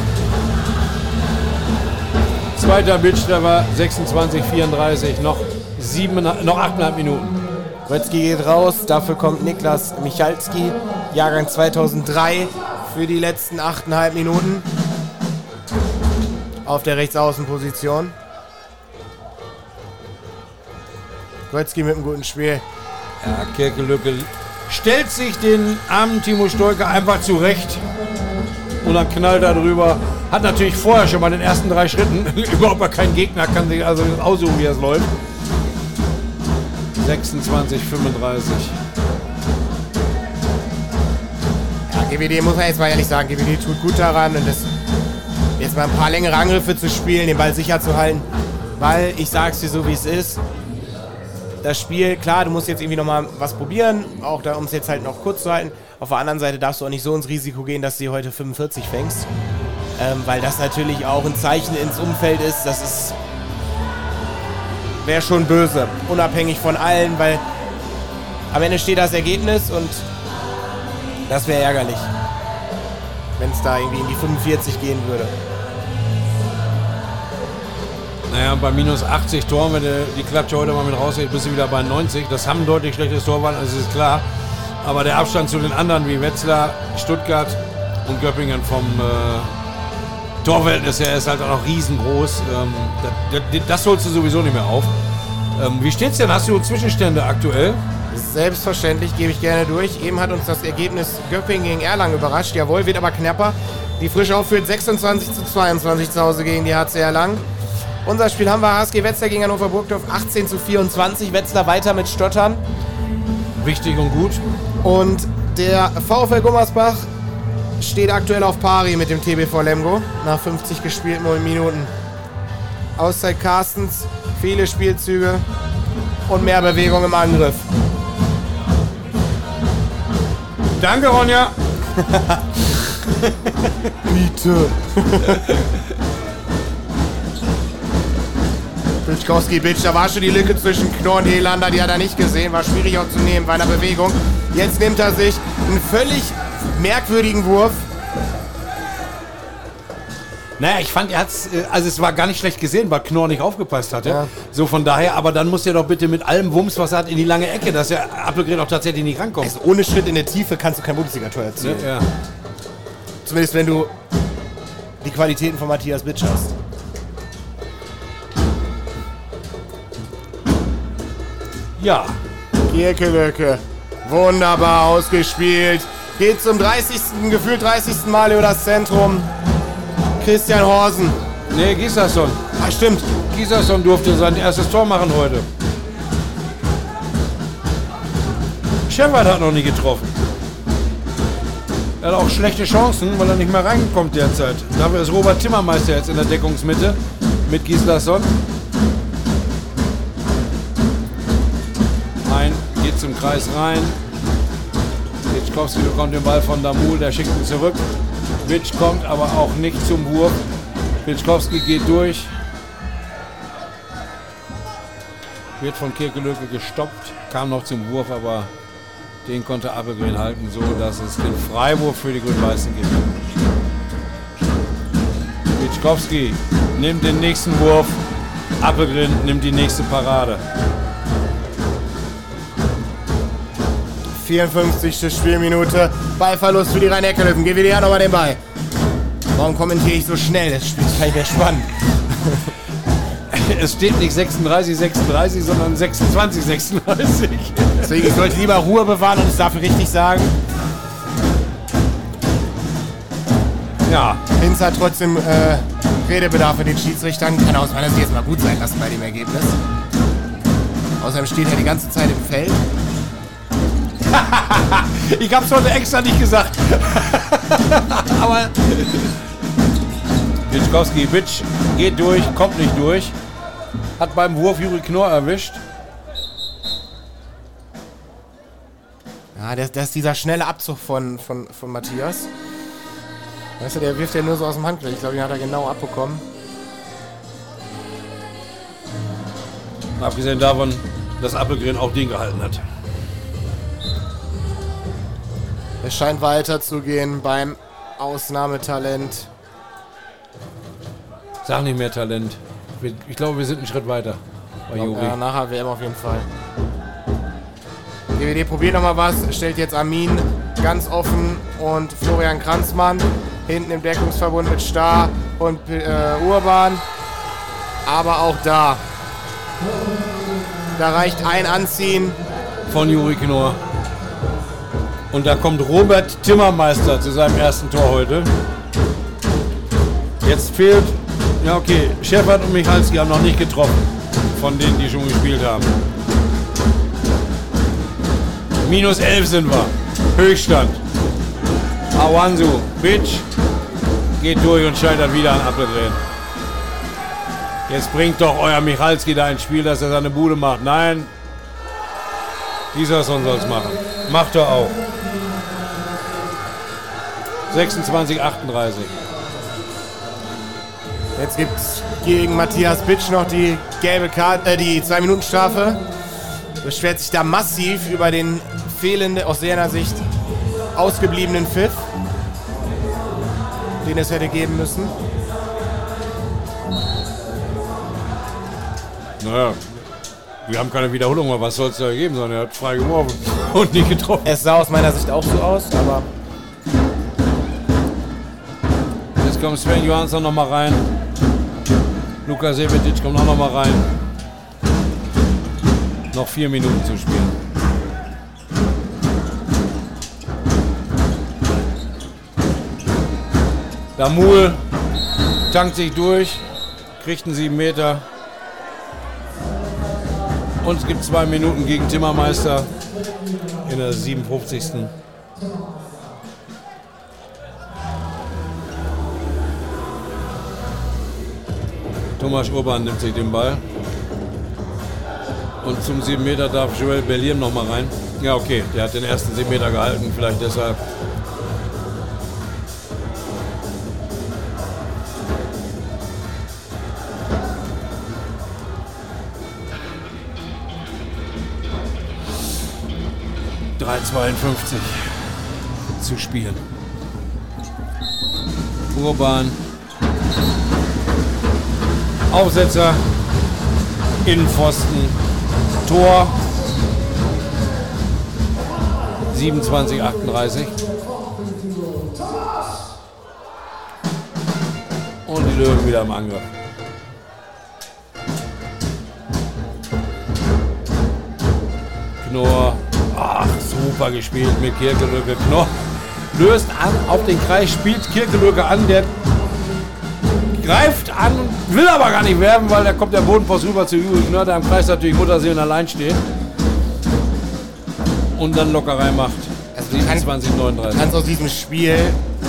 Zweiter Bitch-Treffer, 26, 34, noch, sieben, noch 8,5 Minuten. Rötzky geht raus, dafür kommt Niklas Michalski, Jahrgang 2003, für die letzten 8,5 Minuten. Auf der Rechtsaußenposition. Rötzky mit einem guten Spiel. Ja, Kirkelücke stellt sich den armen Timo Stolke einfach zurecht. Und dann knallt er drüber. Hat natürlich vorher schon mal den ersten drei Schritten. Überhaupt keinen Gegner, kann sich also aussuchen, wie es läuft. 26, 35. Ja, GWD muss man jetzt mal ehrlich sagen, GWD tut gut daran und das jetzt mal ein paar längere Angriffe zu spielen, den Ball sicher zu halten. Weil ich sag's dir so wie es ist. Das Spiel, klar, du musst jetzt irgendwie nochmal was probieren, auch da, um es jetzt halt noch kurz zu halten. Auf der anderen Seite darfst du auch nicht so ins Risiko gehen, dass du heute 45 fängst. Ähm, weil das natürlich auch ein Zeichen ins Umfeld ist. Das ist. wäre schon böse. Unabhängig von allen, weil am Ende steht das Ergebnis und das wäre ärgerlich. Wenn es da irgendwie in die 45 gehen würde. Naja, bei minus 80 Toren, wenn du die Klatsche heute mal mit rausgeht, bist du wieder bei 90. Das haben deutlich schlechtes Torwart, das ist klar. Aber der Abstand zu den anderen wie Wetzlar, Stuttgart und Göppingen vom äh, Torverhältnis her ist halt auch noch riesengroß. Ähm, das, das, das holst du sowieso nicht mehr auf. Ähm, wie steht's denn? Hast du Zwischenstände aktuell? Selbstverständlich gebe ich gerne durch. Eben hat uns das Ergebnis Göppingen gegen Erlangen überrascht. Jawohl, wird aber knapper. Die Frischau führt 26 zu 22 zu Hause gegen die HC Erlangen. Unser Spiel haben wir HSG Wetzlar gegen Hannover Burgdorf 18 zu 24. Wetzlar weiter mit Stottern. Wichtig und gut. Und der VfL Gummersbach steht aktuell auf Pari mit dem TBV Lemgo nach 50 gespielten Minuten. Auszeit Carstens, viele Spielzüge und mehr Bewegung im Angriff. Danke, Ronja. Bitte. Pitschkowski, Bitch, da war schon die Lücke zwischen Knorr und Helander, die hat er nicht gesehen, war schwierig auch zu nehmen bei einer Bewegung. Jetzt nimmt er sich einen völlig merkwürdigen Wurf. Naja, ich fand, er hat's, äh, also es war gar nicht schlecht gesehen, weil Knorr nicht aufgepasst hatte. Ja. So von daher, aber dann muss er doch bitte mit allem Wumms, was er hat, in die lange Ecke, dass der Appelgren auch tatsächlich nicht rankommt. Also ohne Schritt in der Tiefe kannst du kein Bundesliga-Tor erzielen. ja. Zumindest wenn du die Qualitäten von Matthias Bitsch hast. Ja, Kirkelöcke. Wunderbar ausgespielt. Geht zum 30. gefühlt 30. Mal über das Zentrum. Christian Horsen. nee, Gislason. Ah, stimmt. Gislason durfte sein erstes Tor machen heute. Shepard hat noch nie getroffen. Er hat auch schlechte Chancen, weil er nicht mehr reinkommt derzeit. Dafür ist Robert Timmermeister jetzt in der Deckungsmitte mit Gislason. Kreis rein. Witschkowski bekommt den Ball von Damul, der schickt ihn zurück. Witsch kommt aber auch nicht zum Wurf. Witschkowski geht durch. Wird von Kirkelöke gestoppt, kam noch zum Wurf, aber den konnte Appelgren halten, so dass es den Freiwurf für die Grün-Weißen gibt. Witschkowski nimmt den nächsten Wurf. Appelgren nimmt die nächste Parade. 54. Spielminute. Ballverlust für die Rhein-Neckarlöwen. GWDR nochmal den Ball. Warum kommentiere ich so schnell? Das Spiel ist gar nicht mehr spannend. Es steht nicht 36, 36, sondern 26, 36. Deswegen, ich sollte lieber Ruhe bewahren und es dafür richtig sagen. Ja, Hinz hat trotzdem äh, Redebedarf mit den Schiedsrichtern. Kann aus meiner Sicht jetzt mal gut sein lassen bei dem Ergebnis. Außerdem steht er die ganze Zeit im Feld. ich hab's heute extra nicht gesagt. Aber. Witschkowski, Witsch geht durch, kommt nicht durch. Hat beim Wurf Juri Knorr erwischt. Ja, das, das ist dieser schnelle Abzug von, von, von Matthias. Weißt du, der wirft ja nur so aus dem Handgriff. Ich glaube, den hat er genau abbekommen. Abgesehen davon, dass Appelgren auch den gehalten hat. Es scheint weiterzugehen beim Ausnahmetalent. Sag nicht mehr Talent. Ich glaube, wir sind einen Schritt weiter bei Juri. Ja, nachher WM auf jeden Fall. GWD probiert nochmal was, stellt jetzt Armin ganz offen und Florian Kranzmann hinten im Deckungsverbund mit Star und äh, Urban. Aber auch da. Da reicht ein Anziehen. Von Juri Knorr. Und da kommt Robert Timmermeister zu seinem ersten Tor heute. Jetzt fehlt, ja okay, Shepard und Michalski haben noch nicht getroffen. Von denen, die schon gespielt haben. Minus 11 sind wir. Höchststand. Awansu, Bitch, geht durch und scheitert wieder an Appelgren. Jetzt bringt doch euer Michalski da ins Spiel, dass er seine Bude macht. Nein, dieser Son soll es machen. Macht er auch. 26, 38. Jetzt gibt es gegen Matthias Bitsch noch die gelbe Karte, äh, die 2-Minuten-Strafe. Beschwert sich da massiv über den fehlenden, aus seiner Sicht ausgebliebenen Pfiff, den es hätte geben müssen. Naja, wir haben keine Wiederholung, aber was soll es da geben, sondern er hat frei geworfen und nicht getroffen. Es sah aus meiner Sicht auch so aus, aber Kommt Sven Johansson noch mal rein. Luka Sevetic kommt auch noch mal rein. Noch vier Minuten zu spielen. Damul tankt sich durch, kriegt einen 7 Meter. Und es gibt zwei Minuten gegen Timmermeister in der 57. Thomas Urban nimmt sich den Ball. Und zum 7 Meter darf Joel Bellier nochmal rein. Ja, okay, der hat den ersten 7 Meter gehalten, vielleicht deshalb. zu spielen. Urban Aufsetzer. Innenpfosten. Tor. 27, 38. Und die Löwen wieder im Angriff. Knorr. Ach, super gespielt mit Kirkelücke. Knorr löst an auf den Kreis, spielt Kirkelücke an, der greift an, will aber gar nicht werben, weil da kommt der Bodenpost rüber zu Juri Knorr, der am Kreis natürlich Mutterseelen allein steht. Und dann Lockerei macht. Also du kannst, 27, 39. kannst aus diesem Spiel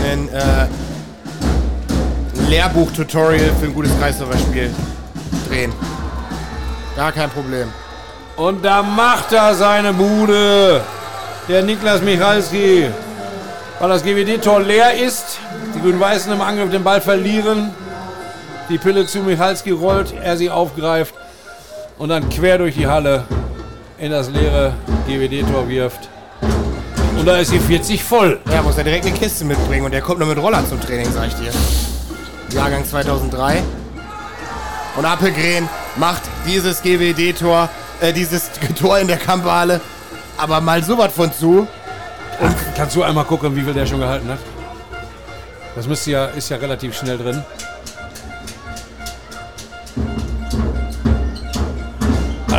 ein äh, Lehrbuch-Tutorial für ein gutes Kreisläuferspiel drehen. Gar kein Problem. Und da macht er seine Bude. Der Niklas Michalski. Weil das GWD-Tor leer ist. Die Grün-Weißen im Angriff den Ball verlieren. Die Pille zu Michalski rollt, er sie aufgreift und dann quer durch die Halle in das leere GWD-Tor wirft. Und da ist die 40 voll. Ja, muss er direkt eine Kiste mitbringen und der kommt nur mit Roller zum Training, sag ich dir. Jahrgang 2003. Und Appelgren macht dieses GWD-Tor, äh, dieses Tor in der Kampfhalle, aber mal so was von zu. Und kannst du einmal gucken, wie viel der schon gehalten hat? Das müsste ja, ist ja relativ schnell drin.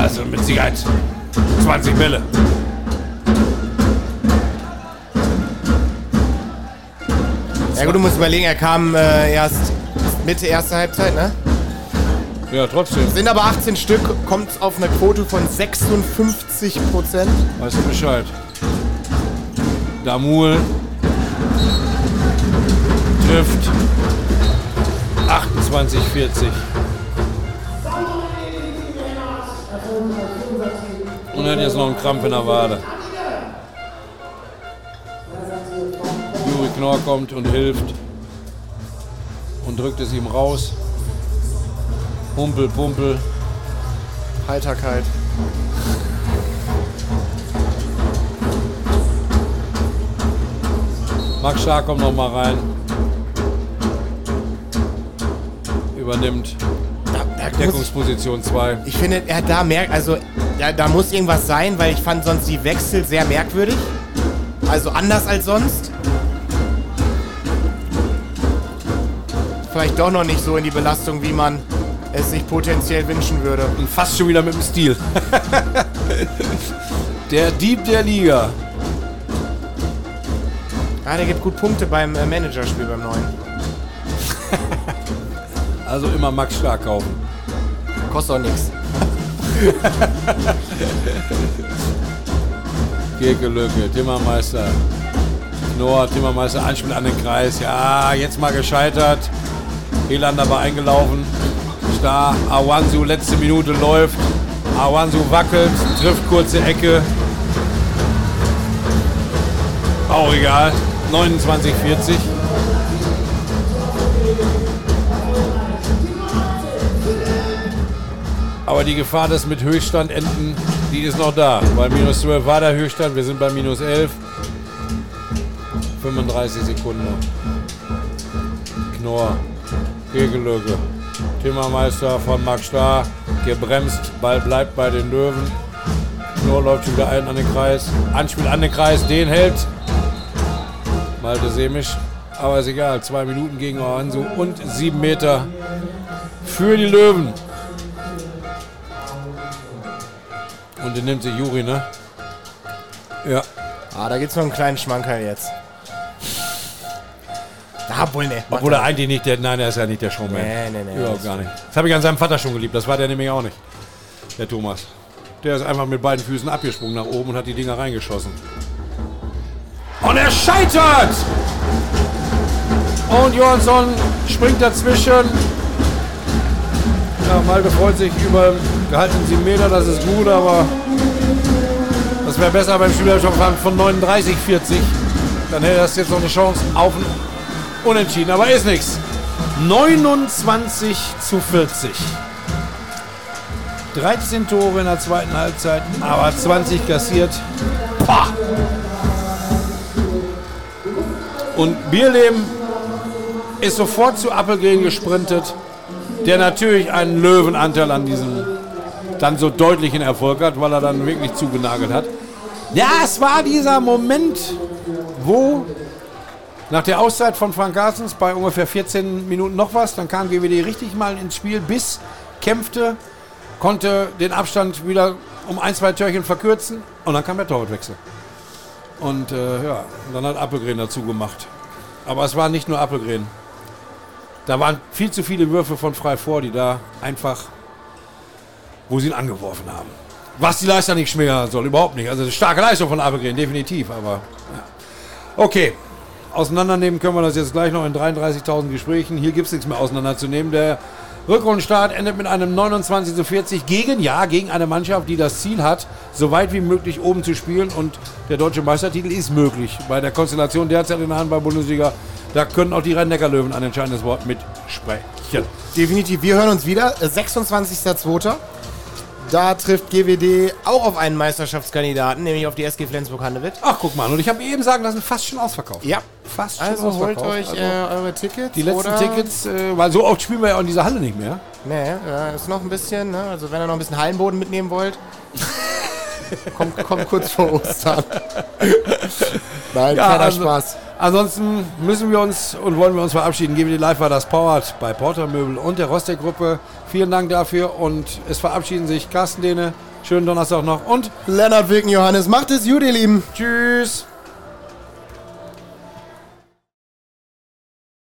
Also mit Sicherheit 20 Bälle. Ja gut, du musst überlegen, er kam äh, erst Mitte erste Halbzeit, ne? Ja, trotzdem. Sind aber 18 Stück, kommt auf eine Quote von 56 Prozent. Weißt du Bescheid. Damul trifft 28, Und hat jetzt noch einen Krampf in der Wade. Juri Knorr kommt und hilft und drückt es ihm raus. Humpel, pumpel. Heiterkeit. Max Stark kommt noch mal rein. Übernimmt Da, da Deckungsposition 2. ich finde, er hat da merkt, also da, da muss irgendwas sein, weil ich fand sonst die Wechsel sehr merkwürdig. Also anders als sonst. Vielleicht doch noch nicht so in die Belastung, wie man es sich potenziell wünschen würde. Und fast schon wieder mit dem Stil. der Dieb der Liga. Ah, der gibt gut Punkte beim äh, Managerspiel beim neuen. Also immer Max Stark kaufen. Kostet auch nichts. Kirkelücke, Timmermeister. Noah, Timmermeister, Anspiel an den Kreis. Ja, jetzt mal gescheitert. Eland aber eingelaufen. Star, Awansu, letzte Minute läuft. Awansu wackelt, trifft kurze Ecke. Auch egal. 29, Aber die Gefahr, dass mit Höchststand enden, die ist noch da. Bei minus 12 war der Höchststand, wir sind bei minus 11. 35 Sekunden. Knorr, Kegelöcke, Timmermeister von Max Starr, gebremst, Ball bleibt bei den Löwen. Knorr läuft wieder ein an den Kreis. Anspiel an den Kreis, den hält. Malte Semisch, aber ist egal. Zwei Minuten gegen Oransu und sieben Meter für die Löwen. Und den nimmt sich Juri, ne? Ja. Ah, da gibt's noch einen kleinen Schmankerl jetzt. Da wohl ne. Obwohl er eigentlich nicht der, nein, er ist ja nicht der Showman. Nee, nee, nee. Überhaupt gar nicht. Das habe ich an seinem Vater schon geliebt. Das war der nämlich auch nicht. Der Thomas. Der ist einfach mit beiden Füßen abgesprungen nach oben und hat die Dinger reingeschossen. Und er scheitert! Und Johansson springt dazwischen. Ja, Malte freut sich über gehaltenen 7 Meter, das ist gut, aber das wäre besser beim Spielerstand von 39, 40. Dann hätte das jetzt noch eine Chance auf ein Unentschieden, aber ist nichts. 29 zu 40. 13 Tore in der zweiten Halbzeit, aber 20 kassiert. Pah. Und Bierlehm ist sofort zu Appelgren gesprintet, der natürlich einen Löwenanteil an diesem dann so deutlichen Erfolg hat, weil er dann wirklich zugenagelt hat. Ja, es war dieser Moment, wo nach der Auszeit von Frank Garsens bei ungefähr 14 Minuten noch was, dann kam GWD richtig mal ins Spiel, bis kämpfte, konnte den Abstand wieder um ein, zwei Törchen verkürzen und dann kam der Torwartwechsel. Und äh, ja, dann hat Appelgren dazu gemacht. Aber es war nicht nur Appelgren. Da waren viel zu viele Würfe von frei vor, die da einfach, wo sie ihn angeworfen haben. Was die Leistung nicht schmälern soll, überhaupt nicht. Also starke Leistung von Appelgren, definitiv. Aber ja. okay, auseinandernehmen können wir das jetzt gleich noch in 33.000 Gesprächen. Hier gibt es nichts mehr auseinanderzunehmen. Der Rückrundenstart endet mit einem 29 zu 40 gegen, ja, gegen eine Mannschaft, die das Ziel hat, so weit wie möglich oben zu spielen. Und der deutsche Meistertitel ist möglich. Bei der Konstellation derzeit in der Handball-Bundesliga, da können auch die Rhein-Neckar-Löwen ein entscheidendes Wort mitsprechen. Definitiv. Wir hören uns wieder. 26.02. Da trifft GWD auch auf einen Meisterschaftskandidaten, nämlich auf die SG Flensburg-Handewitt. Ach, guck mal. Und ich habe eben sagen lassen, fast schon ausverkauft. Ja, Fast schon also holt ausverkauft. euch Also äh, eure Tickets. die letzten oder Tickets, äh, weil so oft spielen wir ja auch in dieser Halle nicht mehr. Nee, ja, ist noch ein bisschen, ne? Also wenn ihr noch ein bisschen Hallenboden mitnehmen wollt, kommt, kommt kurz vor Ostern. Nein, Ja, kleiner also- Spaß. Ansonsten müssen wir uns und wollen wir uns verabschieden. GWD Live war das Powered bei Porter Möbel und der Rostek-Gruppe. Vielen Dank dafür und es verabschieden sich Carsten Dehne. Schönen Donnerstag noch und Lennart Wilken Johannes, macht es gut, ihr Lieben. tschüss.